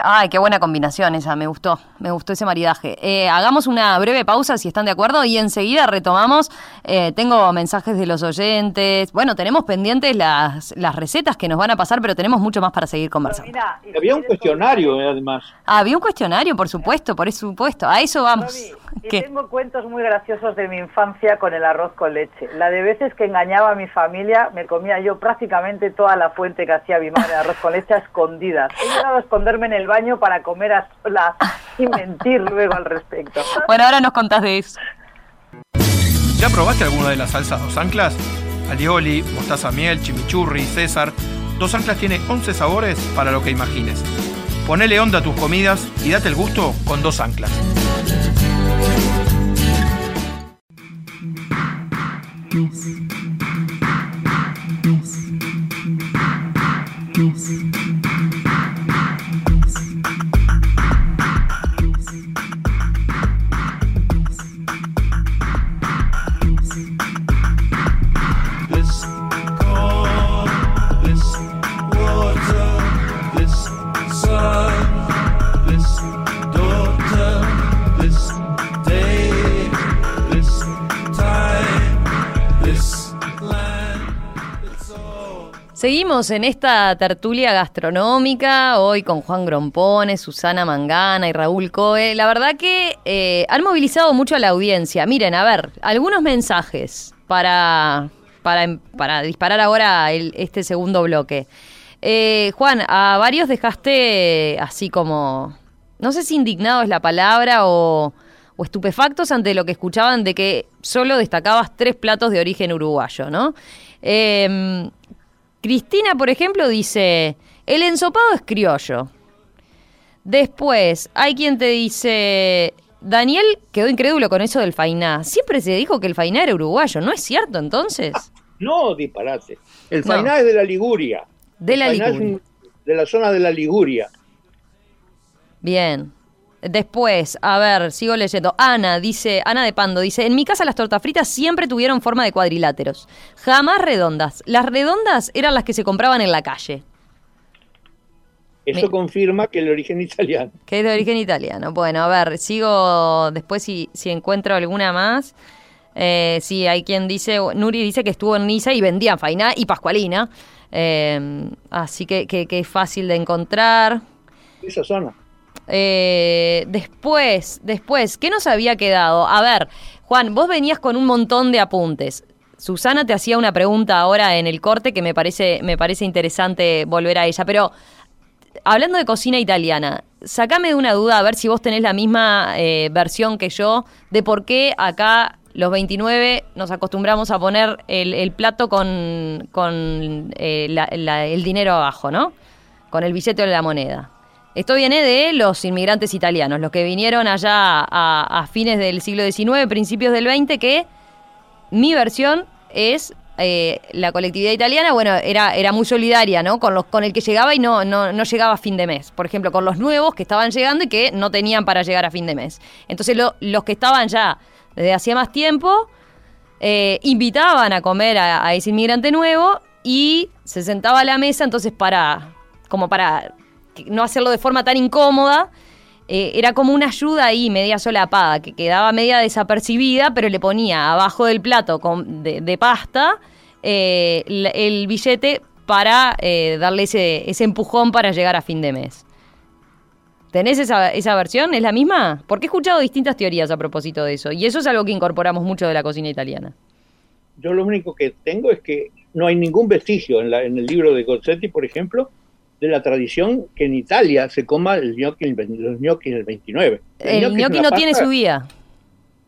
ay, qué buena combinación esa, me gustó, me gustó ese maridaje. Eh, hagamos una breve pausa si están de acuerdo y enseguida retomamos. Eh, tengo mensajes de los oyentes. Bueno, tenemos pendientes las, las recetas que nos van a pasar, pero tenemos mucho más para seguir conversando. había un cuestionario, eh, además. Ah, había un cuestionario, por supuesto, por supuesto. A eso vamos. Tengo cuentos muy graciosos de mi infancia con el arroz con leche. La de veces que engañaba a mi familia, me comía yo prácticamente toda la fuente que hacía mi madre de arroz con leche a escondidas. He llegado a esconderme en el baño para comer a solas y mentir luego al respecto. Bueno, ahora nos contás de eso. ¿Ya probaste alguna de las salsas dos anclas? Alioli, mostaza miel, chimichurri, César. Dos anclas tiene 11 sabores para lo que imagines. Ponele onda a tus comidas y date el gusto con dos anclas. darkness. En esta tertulia gastronómica, hoy con Juan Grompone, Susana Mangana y Raúl Coe. La verdad que eh, han movilizado mucho a la audiencia. Miren, a ver, algunos mensajes para, para, disparar ahora este segundo bloque. Eh, Juan, a varios dejaste así como, no sé si indignado es la palabra o, o estupefactos ante lo que escuchaban de que solo destacabas tres platos de origen uruguayo, ¿no? Eh, Cristina, por ejemplo, dice, el ensopado es criollo. Después, hay quien te dice, Daniel quedó incrédulo con eso del fainá. Siempre se dijo que el fainá era uruguayo, ¿no es cierto entonces? no, disparate. El fainá es de la Liguria. De la Liguria. de la zona de la Liguria. Bien. Después, a ver, sigo leyendo. Ana dice, Ana de Pando dice, en mi casa las tortas fritas siempre tuvieron forma de cuadriláteros, jamás redondas. Las redondas eran las que se compraban en la calle. Eso confirma que el origen italiano. Que es de origen italiano. Bueno, a ver, sigo después si, si encuentro alguna más. Eh, sí, hay quien dice, Nuri dice que estuvo en Niza y vendían Fainá y Pascualina. Eh, así que, que, es fácil de encontrar. Esa zona. Eh, después, después, ¿qué nos había quedado? A ver, Juan, vos venías con un montón de apuntes. Susana te hacía una pregunta ahora en el corte que me parece, me parece interesante volver a ella, pero hablando de cocina italiana, sacame de una duda a ver si vos tenés la misma eh, versión que yo de por qué acá los 29 nos acostumbramos a poner el, plato con, eh, el dinero abajo, ¿no? Con el billete de la moneda. Esto viene de los inmigrantes italianos, los que vinieron allá a, fines del siglo XIX, principios del XX, que mi versión es eh, la colectividad italiana, bueno, era, era muy solidaria, ¿no? Con, los, con el que llegaba y no, no, no, llegaba a fin de mes. Por ejemplo, con los nuevos que estaban llegando y que no tenían para llegar a fin de mes. Entonces, los que estaban ya desde hacía más tiempo, eh, invitaban a comer a, a, ese inmigrante nuevo y se sentaba a la mesa, entonces para, como para no hacerlo de forma tan incómoda, eh, era como una ayuda ahí media solapada, que quedaba media desapercibida, pero le ponía abajo del plato con, de, pasta eh, el, billete para eh, darle ese, ese empujón para llegar a fin de mes. ¿Tenés esa, esa, versión? ¿Es la misma? Porque he escuchado distintas teorías a propósito de eso, y eso es algo que incorporamos mucho de la cocina italiana. Yo lo único que tengo es que no hay ningún vestigio en, la, en el libro de Gozzetti, por ejemplo, de la tradición que en Italia se coma el gnocchi, los gnocchi el 29. El, gnocchi, no tiene su día.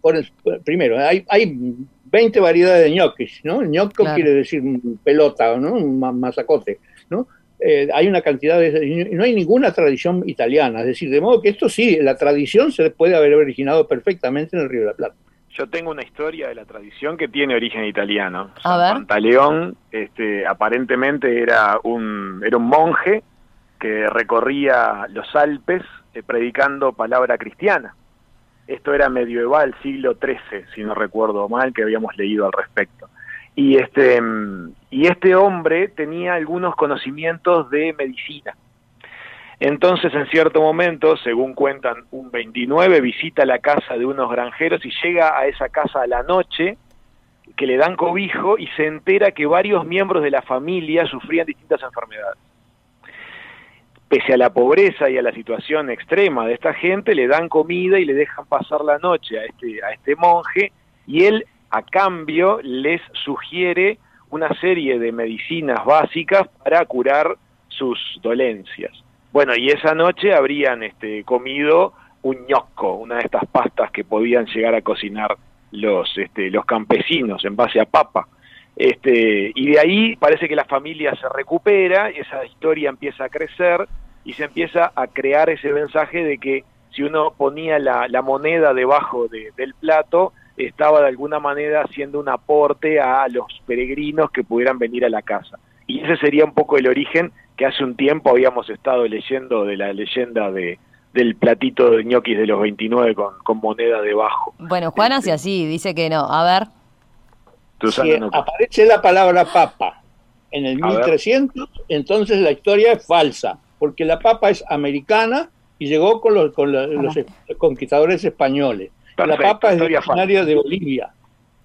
Por primero, hay, hay 20 variedades de gnocchis, ¿no? El gnocco quiere decir pelota, ¿no? Un masacote, ¿no? Eh, hay una cantidad de... No hay ninguna tradición italiana, es decir, de modo que esto sí, la tradición se puede haber originado perfectamente en el Río de la Plata. Yo tengo una historia de la tradición que tiene origen italiano. Pantaleón, este, aparentemente era un, era un monje que recorría los Alpes eh, predicando palabra cristiana. Esto era medieval, siglo XIII, si no recuerdo mal, que habíamos leído al respecto. Y este, y este hombre tenía algunos conocimientos de medicina entonces, en cierto momento, según cuentan un 29, visita la casa de unos granjeros y llega a esa casa a la noche, que le dan cobijo y se entera que varios miembros de la familia sufrían distintas enfermedades. Pese a la pobreza y a la situación extrema de esta gente, le dan comida y le dejan pasar la noche a este, a este monje y él, a cambio, les sugiere una serie de medicinas básicas para curar sus dolencias. Bueno, y esa noche habrían este, comido un ñosco, una de estas pastas que podían llegar a cocinar los, este, los campesinos en base a papa. Este, y de ahí parece que la familia se recupera, esa historia empieza a crecer y se empieza a crear ese mensaje de que si uno ponía la, la moneda debajo del plato, estaba de alguna manera haciendo un aporte a los peregrinos que pudieran venir a la casa. Y ese sería un poco el origen que hace un tiempo habíamos estado leyendo de la leyenda de, del platito de ñoquis de los 29 con, con moneda debajo. Bueno, Juan hace así, dice que no. A ver. Si aparece la palabra papa en el 1300, entonces la historia es falsa, porque la papa es americana y llegó con los, con los conquistadores españoles. la papa es originaria de Bolivia.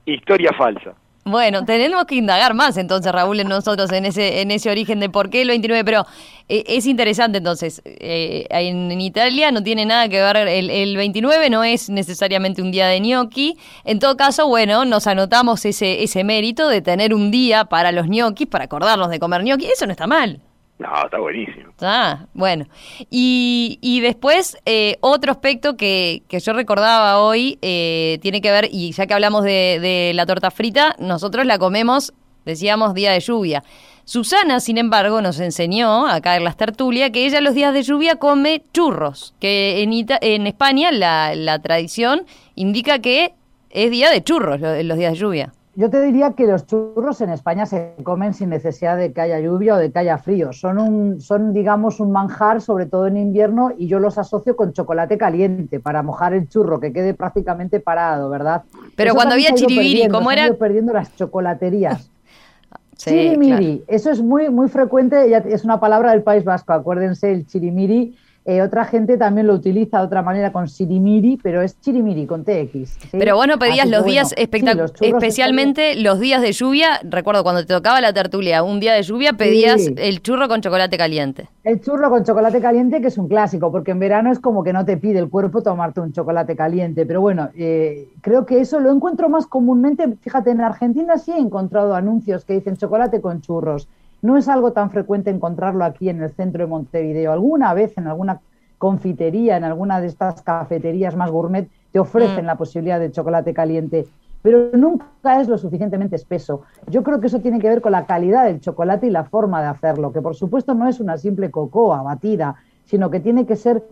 Historia falsa. Bueno, tenemos que indagar más entonces, Raúl, en nosotros, en ese, en ese origen de por qué el 29, pero eh, es interesante entonces. Eh, en, Italia no tiene nada que ver, el, el, 29 no es necesariamente un día de gnocchi. En todo caso, bueno, nos anotamos ese, ese mérito de tener un día para los gnocchis, para acordarnos de comer gnocchi. Eso no está mal. No, está buenísimo. Ah, bueno. Y, y después, eh, otro aspecto que, que, yo recordaba hoy eh, tiene que ver, y ya que hablamos de, de, la torta frita, nosotros la comemos, decíamos, día de lluvia. Susana, sin embargo, nos enseñó acá en las tertulias que ella los días de lluvia come churros, que en, en España la, la tradición indica que es día de churros los días de lluvia. Yo te diría que los churros en España se comen sin necesidad de que haya lluvia o de que haya frío. Son, un, son digamos, un manjar, sobre todo en invierno, y yo los asocio con chocolate caliente para mojar el churro, que quede prácticamente parado, ¿verdad? Pero cuando había chiribiri, ¿cómo era? perdiendo las chocolaterías. chirimiri, eso es muy, muy frecuente, es una palabra del País Vasco, acuérdense, el chirimiri eh, otra gente también lo utiliza de otra manera con sirimiri, pero es chirimiri con TX. Pero bueno, pedías los días especialmente los días de lluvia. Recuerdo cuando te tocaba la tertulia, un día de lluvia pedías el churro con chocolate caliente. El churro con chocolate caliente, que es un clásico, porque en verano es como que no te pide el cuerpo tomarte un chocolate caliente. Pero bueno, eh, creo que eso lo encuentro más comúnmente. Fíjate, en Argentina sí he encontrado anuncios que dicen chocolate con churros. No es algo tan frecuente encontrarlo aquí en el centro de Montevideo. Alguna vez en alguna confitería, en alguna de estas cafeterías más gourmet, te ofrecen mm. la posibilidad de chocolate caliente, pero nunca es lo suficientemente espeso. Yo creo que eso tiene que ver con la calidad del chocolate y la forma de hacerlo, que por supuesto no es una simple cocoa batida, sino que tiene que ser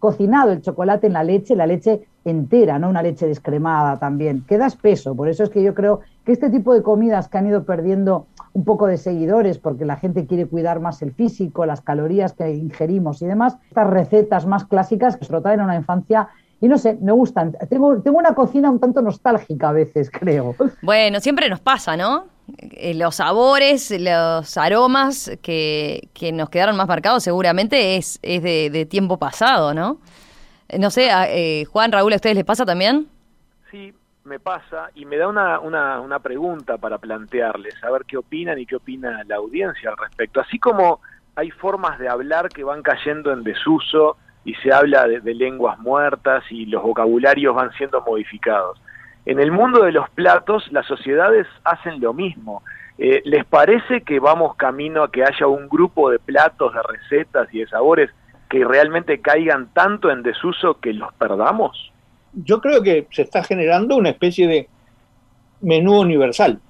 cocinado el chocolate en la leche, la leche entera, no una leche descremada también. Queda espeso, por eso es que yo creo que este tipo de comidas que han ido perdiendo un poco de seguidores porque la gente quiere cuidar más el físico, las calorías que ingerimos y demás. Estas recetas más clásicas que se en una infancia y no sé, me gustan. Tengo, tengo una cocina un tanto nostálgica a veces, creo. Bueno, siempre nos pasa, ¿no? Eh, los sabores, los aromas que, que nos quedaron más marcados seguramente es, es de, tiempo pasado, ¿no? No sé, eh, Juan, Raúl, ¿a ustedes les pasa también? Sí, me pasa y me da una, una, una pregunta para plantearles, a ver qué opinan y qué opina la audiencia al respecto. Así como hay formas de hablar que van cayendo en desuso y se habla de, lenguas muertas y los vocabularios van siendo modificados. En el mundo de los platos, las sociedades hacen lo mismo. Eh, ¿Les parece que vamos camino a que haya un grupo de platos, de recetas y de sabores que realmente caigan tanto en desuso que los perdamos? Yo creo que se está generando una especie de menú universal,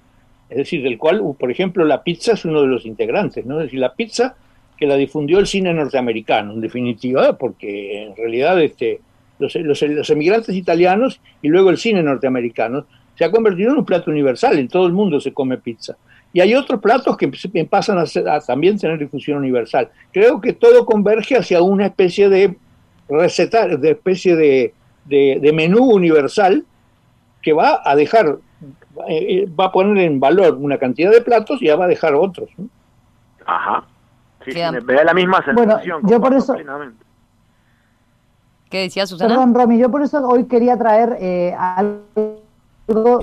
es decir, del cual, por ejemplo, la pizza es uno de los integrantes, ¿no? Es decir, la pizza que la difundió el cine norteamericano, en definitiva, porque en realidad este, los, los, emigrantes italianos y luego el cine norteamericano se ha convertido en un plato universal, en todo el mundo se come pizza. Y hay otros platos que pasan a, también tener difusión universal. Creo que todo converge hacia una especie de receta, de especie de, de, menú universal que va a dejar, eh, va a poner en valor una cantidad de platos y ya va a dejar otros. Ajá. Sí, me, da la misma sensación. yo por eso... ¿Qué decía Susana? Perdón, Romy, yo por eso hoy quería traer eh, algo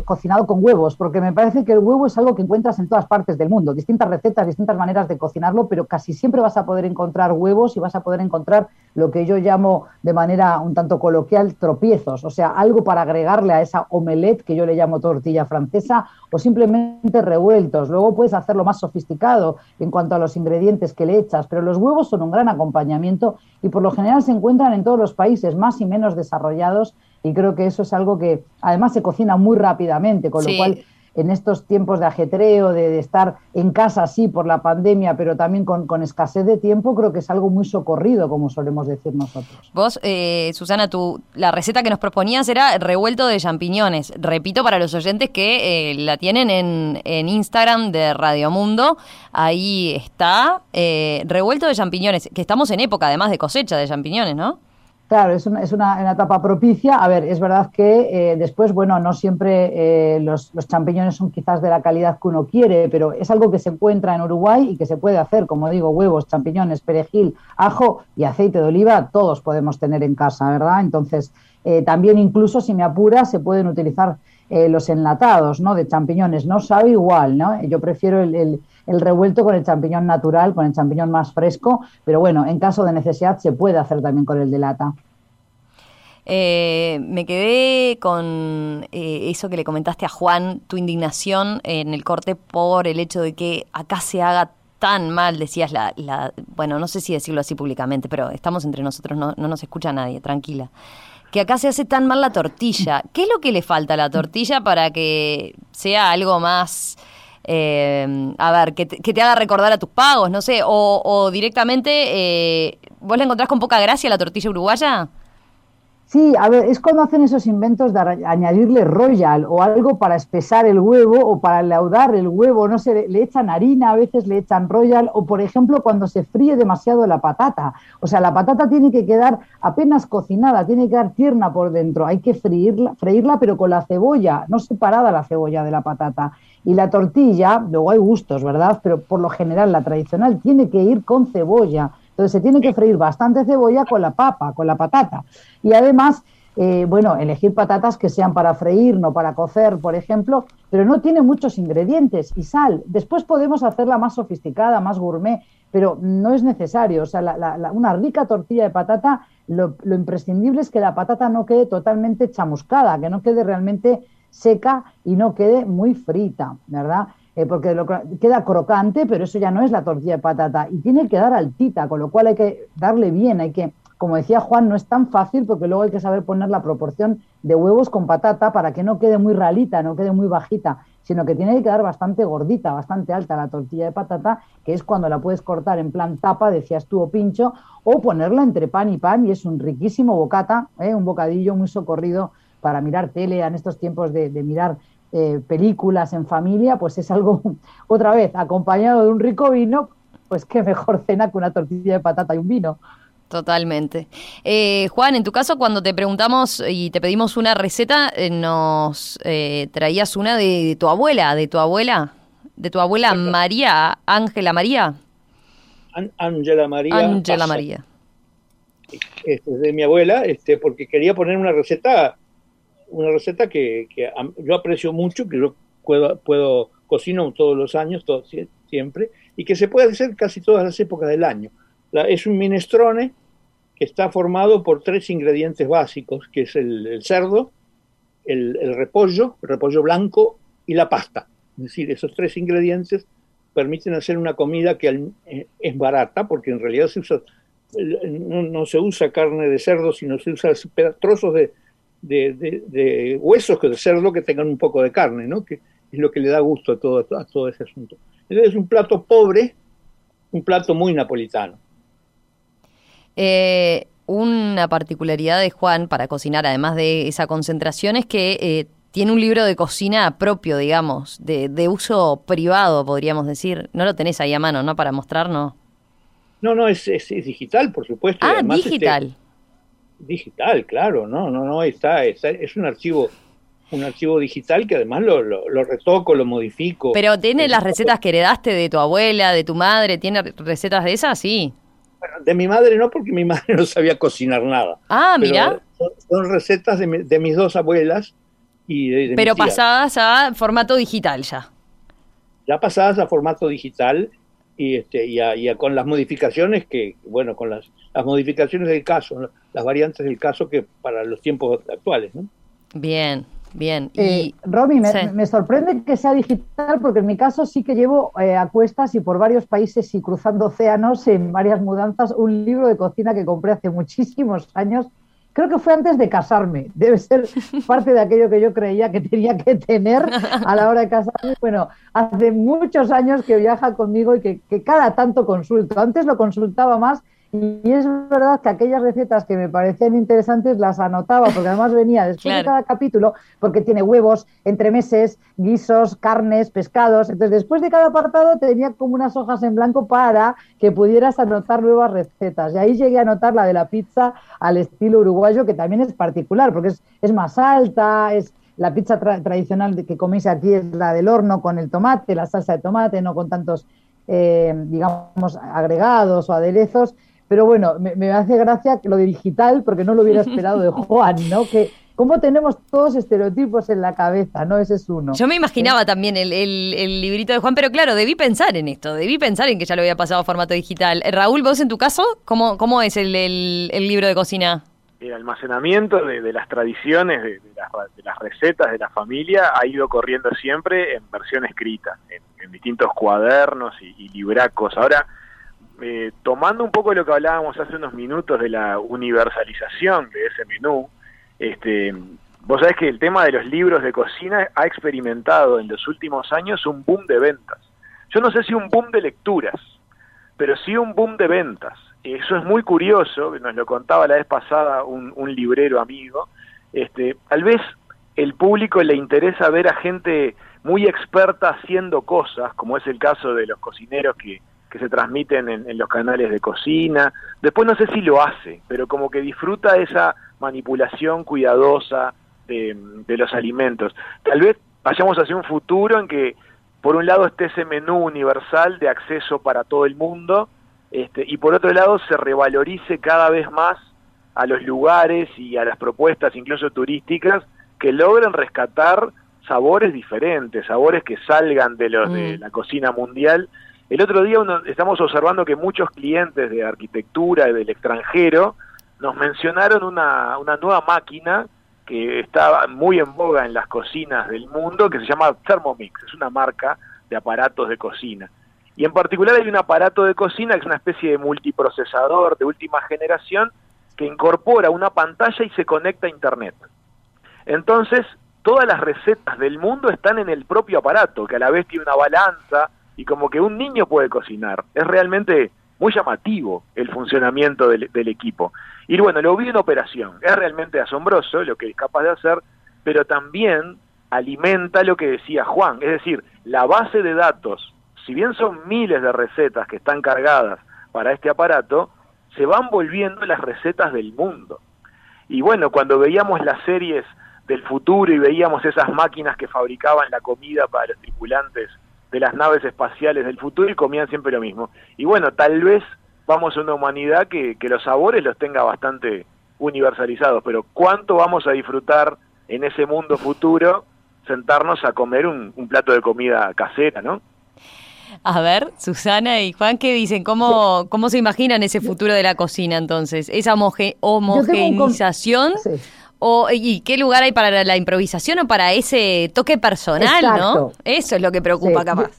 cocinado con huevos, porque me parece que el huevo es algo que encuentras en todas partes del mundo, distintas recetas, distintas maneras de cocinarlo, pero casi siempre vas a poder encontrar huevos y vas a poder encontrar lo que yo llamo de manera un tanto coloquial tropiezos, o sea, algo para agregarle a esa omelette que yo le llamo tortilla francesa o simplemente revueltos. Luego puedes hacerlo más sofisticado en cuanto a los ingredientes que le echas, pero los huevos son un gran acompañamiento y por lo general se encuentran en todos los países más y menos desarrollados y creo que eso es algo que además se cocina muy rápidamente, con lo cual en estos tiempos de ajetreo, de, estar en casa, sí, por la pandemia, pero también con, escasez de tiempo, creo que es algo muy socorrido, como solemos decir nosotros. Vos, eh, Susana, tú, la receta que nos proponías era revuelto de champiñones. Repito para los oyentes que eh, la tienen en, en, Instagram de Radio Mundo. Ahí está, eh, revuelto de champiñones, que estamos en época además de cosecha de champiñones, ¿no? Claro, es una, es una, etapa propicia. A ver, es verdad que eh, después, bueno, no siempre eh, los, champiñones son quizás de la calidad que uno quiere, pero es algo que se encuentra en Uruguay y que se puede hacer, como digo, huevos, champiñones, perejil, ajo y aceite de oliva, todos podemos tener en casa, ¿verdad? Entonces, eh, también incluso si me apura, se pueden utilizar los enlatados, ¿no? De champiñones. No sabe igual, ¿no? Yo prefiero el el revuelto con el champiñón natural, con el champiñón más fresco, pero bueno, en caso de necesidad se puede hacer también con el de lata. Eh, me quedé con eh, eso que le comentaste a Juan, tu indignación en el corte por el hecho de que acá se haga tan mal, decías la, la bueno, no sé si decirlo así públicamente, pero estamos entre nosotros, no, no nos escucha nadie, tranquila que acá se hace tan mal la tortilla. ¿Qué es lo que le falta a la tortilla para que sea algo más eh, a ver, que te, haga recordar a tus pagos, no sé, o, directamente, eh, ¿vos le encontrás con poca gracia la tortilla uruguaya? Sí, a ver, es cuando hacen esos inventos de añadirle royal o algo para espesar el huevo o para laudar el huevo, no sé, le echan harina, a veces le echan royal o por ejemplo cuando se fríe demasiado la patata. O sea, la patata tiene que quedar apenas cocinada, tiene que quedar tierna por dentro, hay que freírla, freírla pero con la cebolla, no separada la cebolla de la patata Y la tortilla, luego hay gustos, ¿verdad? Pero por lo general la tradicional tiene que ir con cebolla. Entonces se tiene que freír bastante cebolla con la papa, con la patata. Y además, eh, bueno, elegir patatas que sean para freír, no para cocer, por ejemplo, pero no tiene muchos ingredientes y sal. Después podemos hacerla más sofisticada, más gourmet, pero no es necesario. O sea, una rica tortilla de patata, lo, lo imprescindible es que la patata no quede totalmente chamuscada, que no quede realmente seca y no quede muy frita, ¿verdad? Eh, porque queda crocante, pero eso ya no es la tortilla de patata y tiene que dar altita, con lo cual hay que darle bien, hay que, como decía Juan, no es tan fácil porque luego hay que saber poner la proporción de huevos con patata para que no quede muy ralita, no quede muy bajita, sino que tiene que quedar bastante gordita, bastante alta la tortilla de patata, que es cuando la puedes cortar en plan tapa, decías tú, o pincho, o ponerla entre pan y pan y es un riquísimo bocata, ¿eh? un bocadillo muy socorrido para mirar tele en estos tiempos de, mirar eh, películas en familia, pues es algo, otra vez, acompañado de un rico vino, pues qué mejor cena que una tortilla de patata y un vino. Totalmente. Eh, Juan, en tu caso, cuando te preguntamos y te pedimos una receta, eh, nos traías una de, tu abuela, de tu abuela, de tu abuela María, Ángela María. Ángela María. Ángela María. Este, de mi abuela, este, porque quería poner una receta una receta que, yo aprecio mucho, que yo puedo, puedo cocino todos los años, todo, siempre, y que se puede hacer casi todas las épocas del año. es un minestrone que está formado por tres ingredientes básicos, que es el, cerdo, el, repollo, el repollo blanco y la pasta. Es decir, esos tres ingredientes permiten hacer una comida que eh, es barata, porque en realidad se usa, no, no se usa carne de cerdo, sino se usa trozos de, de, huesos de cerdo que tengan un poco de carne, ¿no? que es lo que le da gusto a todo, a todo ese asunto. Entonces es un plato pobre, un plato muy napolitano. Eh, una particularidad de Juan para cocinar, además de esa concentración, es que eh, tiene un libro de cocina propio, digamos, de, de, uso privado, podríamos decir. No lo tenés ahí a mano, ¿no? Para mostrarnos. No, no, es, es, digital, por supuesto. Ah, este, digital digital, claro, no, no, no, está, es un archivo un archivo digital que además lo, lo, retoco, lo modifico. Pero tiene las recetas que heredaste de tu abuela, de tu madre, ¿tiene recetas de esas? Sí. Bueno, de mi madre no, porque mi madre no sabía cocinar nada. Ah, mira. Son, recetas de, de, mis dos abuelas y de, Pero pasadas a formato digital ya. Ya pasadas a formato digital y, este, y, con las modificaciones que, bueno, con las, las modificaciones del caso, las variantes del caso que para los tiempos actuales. ¿no? Bien, bien. Eh, y, Romy, me, sorprende que sea digital porque en mi caso sí que llevo eh, a cuestas y por varios países y cruzando océanos en varias mudanzas un libro de cocina que compré hace muchísimos años creo que fue antes de casarme. Debe ser parte de aquello que yo creía que tenía que tener a la hora de casarme. Bueno, hace muchos años que viaja conmigo y que, que cada tanto consulto. Antes lo consultaba más y es verdad que aquellas recetas que me parecían interesantes las anotaba, porque además venía después de cada capítulo, porque tiene huevos, entremeses, guisos, carnes, pescados. Entonces, después de cada apartado tenía como unas hojas en blanco para que pudieras anotar nuevas recetas. Y ahí llegué a anotar la de la pizza al estilo uruguayo, que también es particular, porque es, es más alta, es la pizza tradicional que coméis aquí es la del horno con el tomate, la salsa de tomate, no con tantos, eh, digamos, agregados o aderezos. Pero bueno, me, hace gracia lo de digital, porque no lo hubiera esperado de Juan, ¿no? Que cómo tenemos todos estereotipos en la cabeza, ¿no? Ese es uno. Yo me imaginaba también el, el, librito de Juan, pero claro, debí pensar en esto, debí pensar en que ya lo había pasado a formato digital. Eh, Raúl, vos en tu caso, ¿cómo, cómo es el, el libro de cocina? El almacenamiento de, las tradiciones, de, las, recetas de la familia ha ido corriendo siempre en versión escrita, en, distintos cuadernos y, y libracos. Ahora, eh, tomando un poco lo que hablábamos hace unos minutos de la universalización de ese menú, este, vos sabés que el tema de los libros de cocina ha experimentado en los últimos años un boom de ventas. Yo no sé si un boom de lecturas, pero sí un boom de ventas. Eso es muy curioso, nos lo contaba la vez pasada un, librero amigo. Este, tal vez el público le interesa ver a gente muy experta haciendo cosas, como es el caso de los cocineros que, que se transmiten en, los canales de cocina. Después no sé si lo hace, pero como que disfruta esa manipulación cuidadosa de, los alimentos. Tal vez vayamos hacia un futuro en que por un lado esté ese menú universal de acceso para todo el mundo, este, y por otro lado se revalorice cada vez más a los lugares y a las propuestas, incluso turísticas, que logren rescatar sabores diferentes, sabores que salgan de los de mm. la cocina mundial. El otro día estamos observando que muchos clientes de arquitectura del extranjero nos mencionaron una, una nueva máquina que está muy en boga en las cocinas del mundo, que se llama Thermomix, es una marca de aparatos de cocina. Y en particular hay un aparato de cocina que es una especie de multiprocesador de última generación que incorpora una pantalla y se conecta a Internet. Entonces, todas las recetas del mundo están en el propio aparato, que a la vez tiene una balanza y como que un niño puede cocinar. Es realmente muy llamativo el funcionamiento del, equipo. Y bueno, lo vi en operación. Es realmente asombroso lo que es capaz de hacer, pero también alimenta lo que decía Juan, es decir, la base de datos, si bien son miles de recetas que están cargadas para este aparato, se van volviendo las recetas del mundo. Y bueno, cuando veíamos las series del futuro y veíamos esas máquinas que fabricaban la comida para los tripulantes de las naves espaciales del futuro y comían siempre lo mismo. Y bueno, tal vez vamos a una humanidad que, que los sabores los tenga bastante universalizados, pero ¿cuánto vamos a disfrutar en ese mundo futuro sentarnos a comer un, plato de comida casera, ¿no? A ver, Susana y Juan, ¿qué dicen? ¿Cómo, cómo se imaginan ese futuro de la cocina entonces? ¿Esa homogeneización? O, ¿Y qué lugar hay para la improvisación o para ese toque personal, no? Eso es lo que preocupa capaz.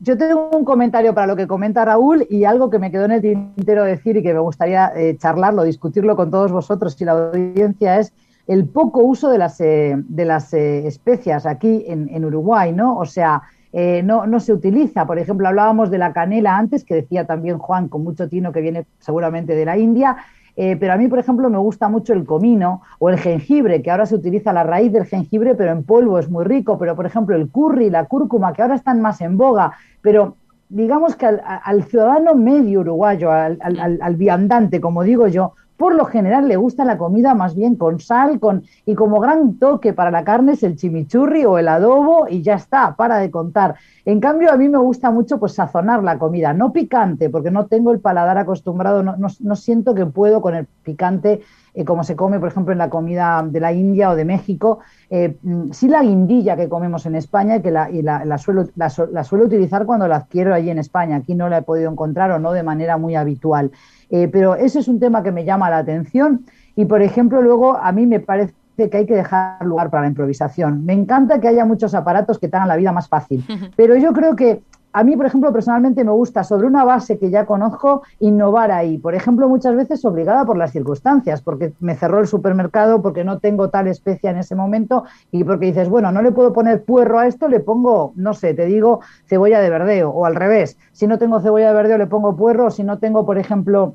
Yo tengo un comentario para lo que comenta Raúl y algo que me quedó en el tintero decir y que me gustaría eh, charlarlo, discutirlo con todos vosotros y la audiencia es el poco uso de las, eh, de las eh, especias aquí en, Uruguay, ¿no? O sea, no, no, se utiliza. Por ejemplo, hablábamos de la canela antes, que decía también Juan, con mucho tino que viene seguramente de la India, eh, pero a mí, por ejemplo, me gusta mucho el comino o el jengibre, que ahora se utiliza la raíz del jengibre, pero en polvo es muy rico. Pero, por ejemplo, el curry, la cúrcuma, que ahora están más en boga. Pero digamos que al, ciudadano medio uruguayo, al, al, viandante, como digo yo, por lo general le gusta la comida más bien con sal con, y como gran toque para la carne es el chimichurri o el adobo y ya está, para de contar. En cambio, a mí me gusta mucho pues sazonar la comida, no picante, porque no tengo el paladar acostumbrado, no, no, siento que puedo con el picante eh, como se come, por ejemplo, en la comida de la India o de México. Eh, mm, sí la guindilla que comemos en España que la, y la, suelo, la, suelo utilizar cuando la adquiero allí en España. Aquí no la he podido encontrar o no de manera muy habitual. Eh, pero ese es un tema que me llama la atención y, por ejemplo, luego a mí me parece que hay que dejar lugar para la improvisación. Me encanta que haya muchos aparatos que te hagan la vida más fácil, pero yo creo que a mí, por ejemplo, personalmente me gusta sobre una base que ya conozco innovar ahí. Por ejemplo, muchas veces obligada por las circunstancias, porque me cerró el supermercado, porque no tengo tal especia en ese momento y porque dices, bueno, no le puedo poner puerro a esto, le pongo, no sé, te digo cebolla de verdeo o al revés. Si no tengo cebolla de verdeo, le pongo puerro. Si no tengo, por ejemplo,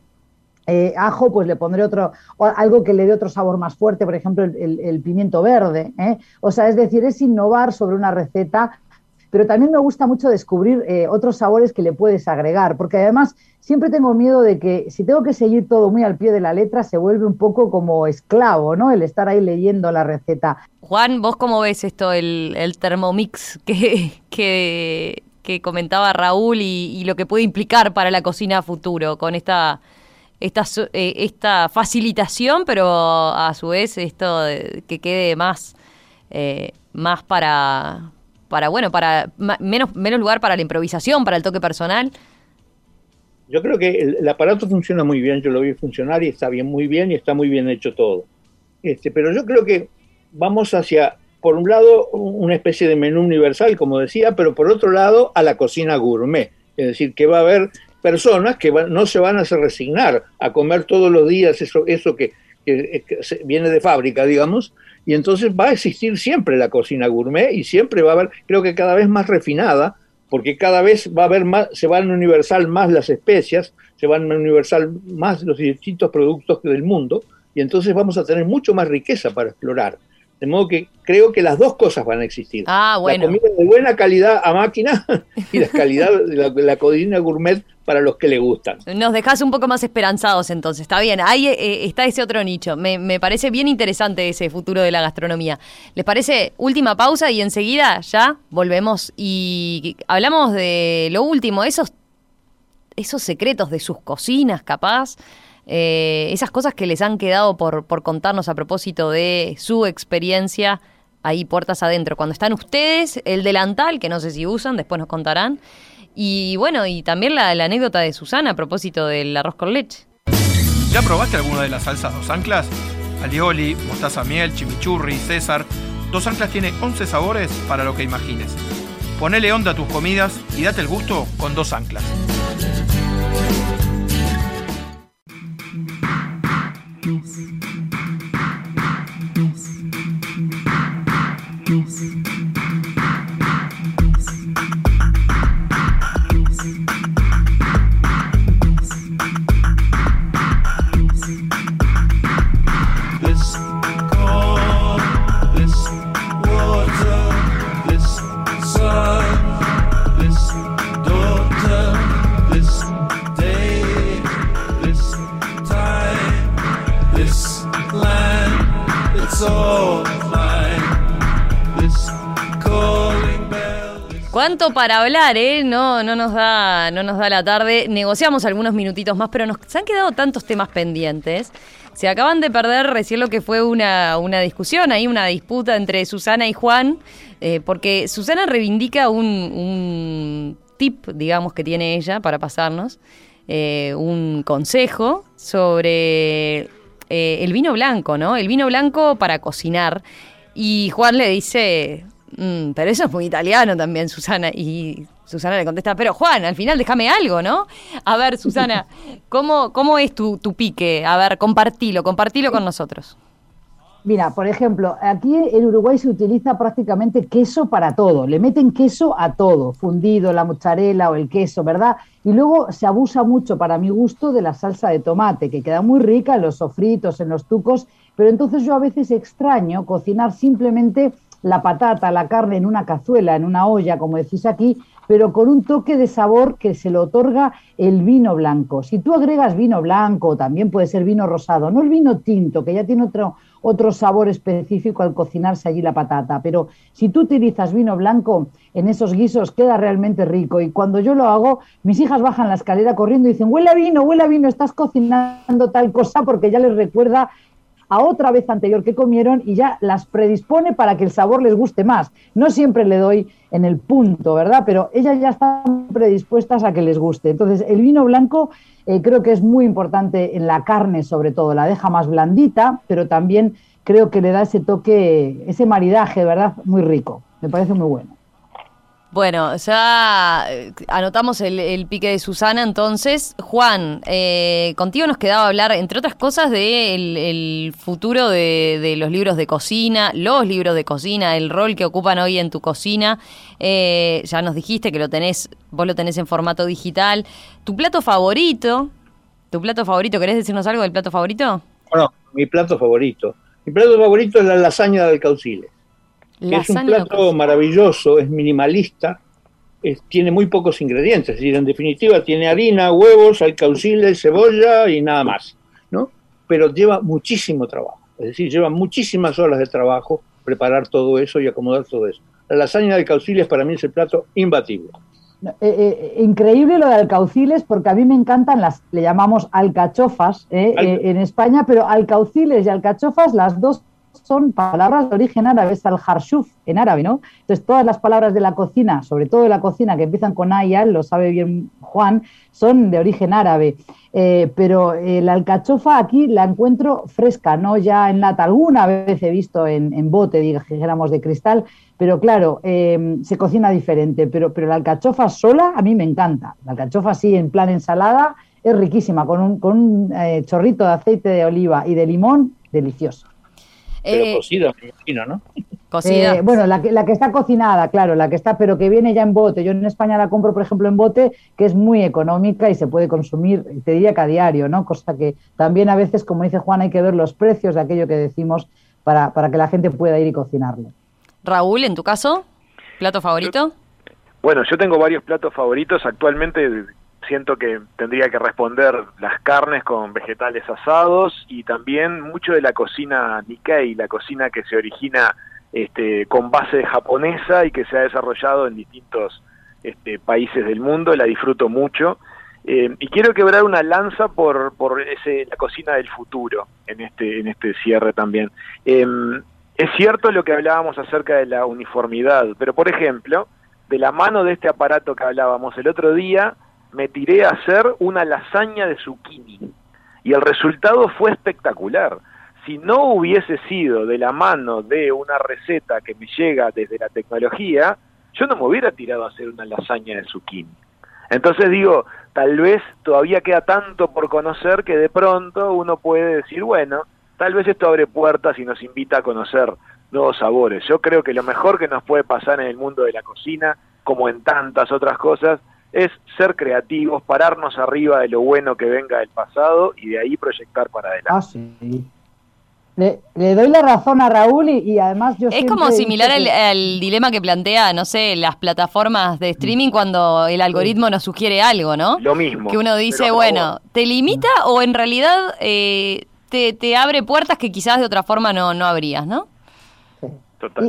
eh, ajo, pues le pondré otro, algo que le dé otro sabor más fuerte, por ejemplo, el, pimiento verde. ¿eh? O sea, es decir, es innovar sobre una receta, pero también me gusta mucho descubrir eh, otros sabores que le puedes agregar, porque además siempre tengo miedo de que si tengo que seguir todo muy al pie de la letra, se vuelve un poco como esclavo, ¿no? El estar ahí leyendo la receta. Juan, ¿vos cómo ves esto, el, el Thermomix que, que, comentaba Raúl y, lo que puede implicar para la cocina futuro con esta esta, eh, esta facilitación, pero a su vez esto que quede más, eh, más para, para, bueno, para menos, menos lugar para la improvisación, para el toque personal. Yo creo que el, aparato funciona muy bien, yo lo vi funcionar y está bien, muy bien y está muy bien hecho todo. Este, pero yo creo que vamos hacia, por un lado, una especie de menú universal, como decía, pero por otro lado, a la cocina gourmet. Es decir, que va a haber personas que no se van a resignar a comer todos los días eso, eso que, viene de fábrica, digamos, y entonces va a existir siempre la cocina gourmet y siempre va a haber, creo que cada vez más refinada, porque cada vez va a haber más, se van a universal más las especias, se van a universal más los distintos productos del mundo, y entonces vamos a tener mucho más riqueza para explorar. De modo que creo que las dos cosas van a existir. Ah, bueno. La comida de buena calidad a máquina y la calidad de la, la cocina gourmet para los que le gustan. Nos dejas un poco más esperanzados entonces, está bien, ahí eh, está ese otro nicho, me, me, parece bien interesante ese futuro de la gastronomía. ¿Les parece última pausa y enseguida ya volvemos y hablamos de lo último, esos, esos secretos de sus cocinas capaz? Eh, esas cosas que les han quedado por, por contarnos a propósito de su experiencia ahí puertas adentro. Cuando están ustedes, el delantal, que no sé si usan, después nos contarán. Y bueno, y también la, anécdota de Susana a propósito del arroz con leche. ¿Ya probaste alguna de las salsas dos anclas? Alioli, mostaza miel, chimichurri, César. Dos anclas tiene 11 sabores para lo que imagines. Ponele onda a tus comidas y date el gusto con dos anclas. darkness. Para hablar, ¿eh? No, no, nos da, la tarde. Negociamos algunos minutitos más, pero nos han quedado tantos temas pendientes. Se acaban de perder recién lo que fue una, discusión, ahí una disputa entre Susana y Juan, eh, porque Susana reivindica un, un, tip, digamos, que tiene ella para pasarnos, eh, un consejo sobre eh, el vino blanco, ¿no? El vino blanco para cocinar. Y Juan le dice, Mm, pero eso es muy italiano también, Susana. Y Susana le contesta, pero Juan, al final déjame algo, ¿no? A ver, Susana, ¿cómo, cómo es tu, tu pique? A ver, compartilo, compartilo con nosotros. Mira, por ejemplo, aquí en Uruguay se utiliza prácticamente queso para todo. Le meten queso a todo, fundido, la mozzarella o el queso, ¿verdad? Y luego se abusa mucho, para mi gusto, de la salsa de tomate, que queda muy rica en los sofritos, en los tucos, pero entonces yo a veces extraño cocinar simplemente la patata, la carne en una cazuela, en una olla, como decís aquí, pero con un toque de sabor que se le otorga el vino blanco. Si tú agregas vino blanco, también puede ser vino rosado, no el vino tinto, que ya tiene otro, otro sabor específico al cocinarse allí la patata, pero si tú utilizas vino blanco en esos guisos queda realmente rico y cuando yo lo hago, mis hijas bajan la escalera corriendo y dicen, huele a vino, huele a vino, estás cocinando tal cosa porque ya les recuerda a otra vez anterior que comieron y ya las predispone para que el sabor les guste más. No siempre le doy en el punto, ¿verdad? Pero ellas ya están predispuestas a que les guste. Entonces, el vino blanco eh, creo que es muy importante en la carne, sobre todo. La deja más blandita, pero también creo que le da ese toque, ese maridaje, ¿verdad? Muy rico. Me parece muy bueno. Bueno, ya eh, anotamos el, pique de Susana, entonces. Juan, eh, contigo nos quedaba hablar, entre otras cosas, del el futuro de, los libros de cocina, los libros de cocina, el rol que ocupan hoy en tu cocina. Eh, ya nos dijiste que lo tenés, vos lo tenés en formato digital. ¿Tu plato favorito? ¿Tu plato favorito? ¿Querés decirnos algo del plato favorito? Bueno, mi plato favorito. Mi plato favorito es la lasaña del caucile es un plato maravilloso, es minimalista, tiene muy pocos ingredientes, es decir, en definitiva tiene harina, huevos, alcauciles, cebolla y nada más, ¿no? Pero lleva muchísimo trabajo, es decir, lleva muchísimas horas de trabajo preparar todo eso y acomodar todo eso. La lasaña de cauciles para mí es el plato imbatible. Eh, eh, increíble lo de alcauciles porque a mí me encantan las, le llamamos alcachofas eh, en España, pero alcauciles y alcachofas las dos son palabras de origen árabe, es al harshuf en árabe, ¿no? Entonces, todas las palabras de la cocina, sobre todo de la cocina que empiezan con a y al, lo sabe bien Juan, son de origen árabe. Eh, pero eh, la alcachofa aquí la encuentro fresca, no ya en lata. Alguna vez he visto en, en bote, dijéramos, de cristal, pero claro, eh, se cocina diferente. Pero, pero la alcachofa sola a mí me encanta. La alcachofa así en plan ensalada es riquísima, con un, con un chorrito de aceite de oliva y de limón, delicioso. Pero eh, cocida, me imagino, ¿no? Cocida. Eh, bueno, la que, la que está cocinada, claro, la que está, pero que viene ya en bote. Yo en España la compro, por ejemplo, en bote, que es muy económica y se puede consumir, te diría que a diario, ¿no? Cosa que también a veces, como dice Juan, hay que ver los precios de aquello que decimos para, para que la gente pueda ir y cocinarlo. Raúl, en tu caso, plato favorito. Bueno, yo tengo varios platos favoritos. Actualmente siento que tendría que responder las carnes con vegetales asados y también mucho de la cocina Nikkei, la cocina que se origina este, con base japonesa y que se ha desarrollado en distintos este, países del mundo, la disfruto mucho. Eh, y quiero quebrar una lanza por, por ese, la cocina del futuro en este, en este cierre también. Em, es cierto lo que hablábamos acerca de la uniformidad, pero por ejemplo, de la mano de este aparato que hablábamos el otro día, me tiré a hacer una lasaña de zucchini y el resultado fue espectacular. Si no hubiese sido de la mano de una receta que me llega desde la tecnología, yo no me hubiera tirado a hacer una lasaña de zucchini. Entonces digo, tal vez todavía queda tanto por conocer que de pronto uno puede decir, bueno, tal vez esto abre puertas y nos invita a conocer nuevos sabores. Yo creo que lo mejor que nos puede pasar en el mundo de la cocina, como en tantas otras cosas, es ser creativos, pararnos arriba de lo bueno que venga del pasado y de ahí proyectar para adelante. Ah, sí. Le, doy la razón a Raúl y, además yo... Es como similar al, dilema que plantea, no sé, las plataformas de streaming cuando el algoritmo nos sugiere algo, ¿no? Lo mismo. Que uno dice, bueno, ¿te limita o en realidad eh, te, te, abre puertas que quizás de otra forma no, no abrías, ¿no?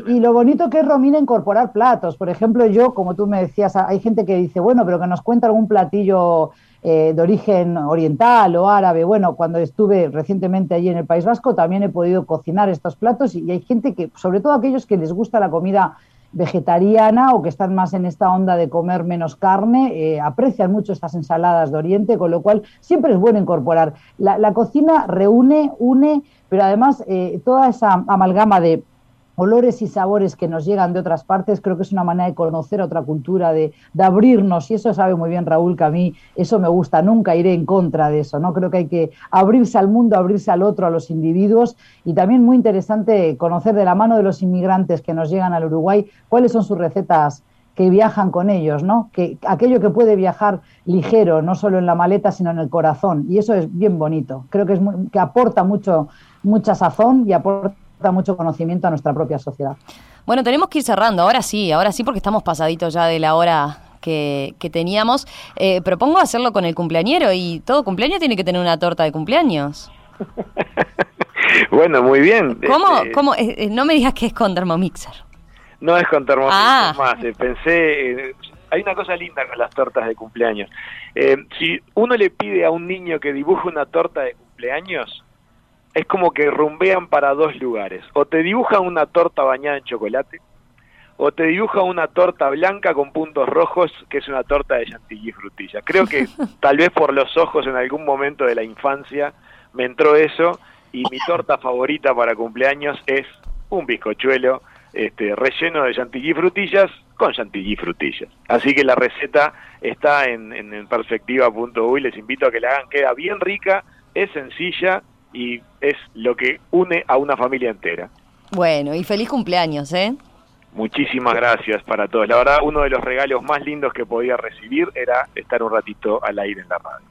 Y, lo bonito que es, Romina, incorporar platos. Por ejemplo, yo, como tú me decías, hay gente que dice, bueno, pero que nos cuenta algún platillo eh, de origen oriental o árabe. Bueno, cuando estuve recientemente allí en el País Vasco, también he podido cocinar estos platos y, hay gente que, sobre todo aquellos que les gusta la comida vegetariana o que están más en esta onda de comer menos carne, eh, aprecian mucho estas ensaladas de Oriente, con lo cual siempre es bueno incorporar. La, cocina reúne, une, pero además eh, toda esa amalgama de olores y sabores que nos llegan de otras partes, creo que es una manera de conocer otra cultura, de, abrirnos, y eso sabe muy bien Raúl que a mí eso me gusta, nunca iré en contra de eso, ¿no? Creo que hay que abrirse al mundo, abrirse al otro, a los individuos, y también muy interesante conocer de la mano de los inmigrantes que nos llegan al Uruguay cuáles son sus recetas que viajan con ellos, ¿no? Que aquello que puede viajar ligero, no solo en la maleta, sino en el corazón, y eso es bien bonito. Creo que es que aporta mucho mucha sazón y aporta da mucho conocimiento a nuestra propia sociedad. Bueno, tenemos que ir cerrando, ahora sí, ahora sí porque estamos pasaditos ya de la hora que, teníamos. Eh, propongo hacerlo con el cumpleañero y todo cumpleaños tiene que tener una torta de cumpleaños. bueno, muy bien. ¿Cómo? Este, ¿Cómo? Eh, eh, no me digas que es con Thermomixer. No es con Thermomixer, ah. más. pensé, hay una cosa linda con las tortas de cumpleaños. si uno le pide a un niño que dibuje una torta de cumpleaños, es como que rumbean para dos lugares. O te dibujan una torta bañada en chocolate, o te dibujan una torta blanca con puntos rojos, que es una torta de chantilly frutilla. Creo que tal vez por los ojos en algún momento de la infancia me entró eso, y mi torta favorita para cumpleaños es un bizcochuelo este, relleno de chantilly frutillas con chantilly frutillas. Así que la receta está en, en, en perspectiva.uy, les invito a que la hagan, queda bien rica, es sencilla y es lo que une a una familia entera. Bueno, y feliz cumpleaños, ¿eh? Muchísimas gracias para todos. La verdad, uno de los regalos más lindos que podía recibir era estar un ratito al aire en la radio.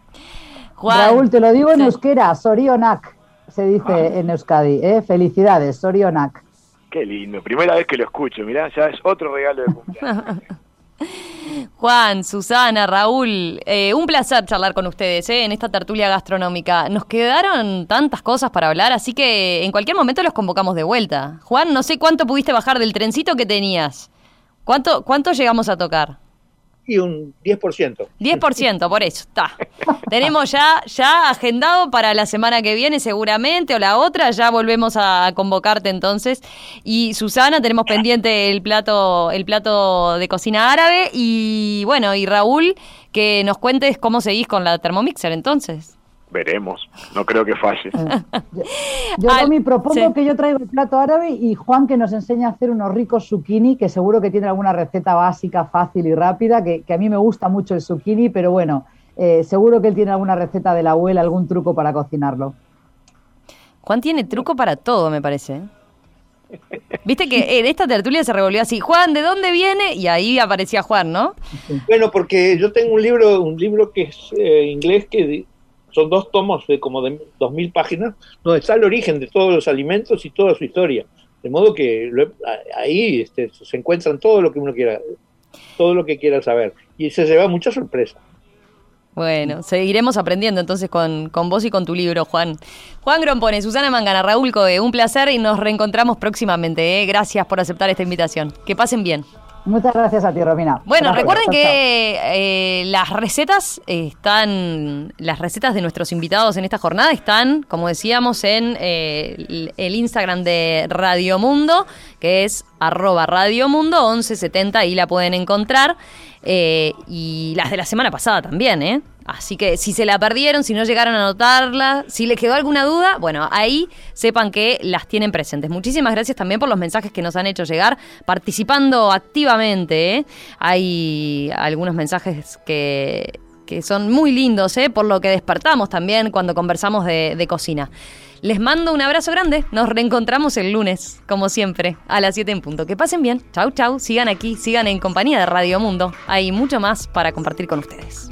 Raúl, te lo digo en euskera, Sorionak, se dice ah. en Euskadi. ¿eh? Felicidades, Sorionak. Qué lindo, primera vez que lo escucho, mirá, ya es otro regalo de cumpleaños. Juan, Susana, Raúl, eh, un placer charlar con ustedes eh, en esta tertulia gastronómica. Nos quedaron tantas cosas para hablar, así que en cualquier momento los convocamos de vuelta. Juan, no sé cuánto pudiste bajar del trencito que tenías. ¿Cuánto, cuánto llegamos a tocar? Y un 10%. 10%, por eso, está. Tenemos ya, ya agendado para la semana que viene seguramente o la otra, ya volvemos a convocarte entonces. Y Susana, tenemos pendiente el plato, el plato de cocina árabe y bueno, y Raúl, que nos cuentes cómo seguís con la Thermomixer entonces veremos. No creo que falle. yo, Tommy, propongo que yo traiga el plato árabe y Juan que nos enseñe a hacer unos ricos zucchini, que seguro que tiene alguna receta básica, fácil y rápida, que, a mí me gusta mucho el zucchini, pero bueno, eh, seguro que él tiene alguna receta de la abuela, algún truco para cocinarlo. Juan tiene truco para todo, me parece. Viste que en esta tertulia se revolvió así, Juan, ¿de dónde viene? Y ahí aparecía Juan, ¿no? Bueno, porque yo tengo un libro, un libro que es eh, inglés que son dos tomos de como de dos mil páginas, donde está el origen de todos los alimentos y toda su historia. De modo que ahí este, se encuentran todo lo que uno quiera, todo lo que quiera saber. Y se lleva mucha sorpresa. Bueno, seguiremos aprendiendo entonces con, con vos y con tu libro, Juan. Juan Grompone, Susana Mangana, Raúl Coe, un placer y nos reencontramos próximamente. ¿eh? Gracias por aceptar esta invitación. Que pasen bien. Muchas gracias a ti, Romina. Bueno, recuerden que eh, las recetas están, las recetas de nuestros invitados en esta jornada están, como decíamos, en eh, el Instagram de Radio Mundo, que es arroba Radio Mundo 1170, y la pueden encontrar. Eh, y las de la semana pasada también, ¿eh? Así que si se la perdieron, si no llegaron a notarla, si les quedó alguna duda, bueno, ahí sepan que las tienen presentes. Muchísimas gracias también por los mensajes que nos han hecho llegar, participando activamente. ¿eh? Hay algunos mensajes que, son muy lindos, ¿eh? por lo que despertamos también cuando conversamos de, de cocina. Les mando un abrazo grande. Nos reencontramos el lunes, como siempre, a las 7 en punto. Que pasen bien. Chau, chau. Sigan aquí, sigan en compañía de Radio Mundo. Hay mucho más para compartir con ustedes.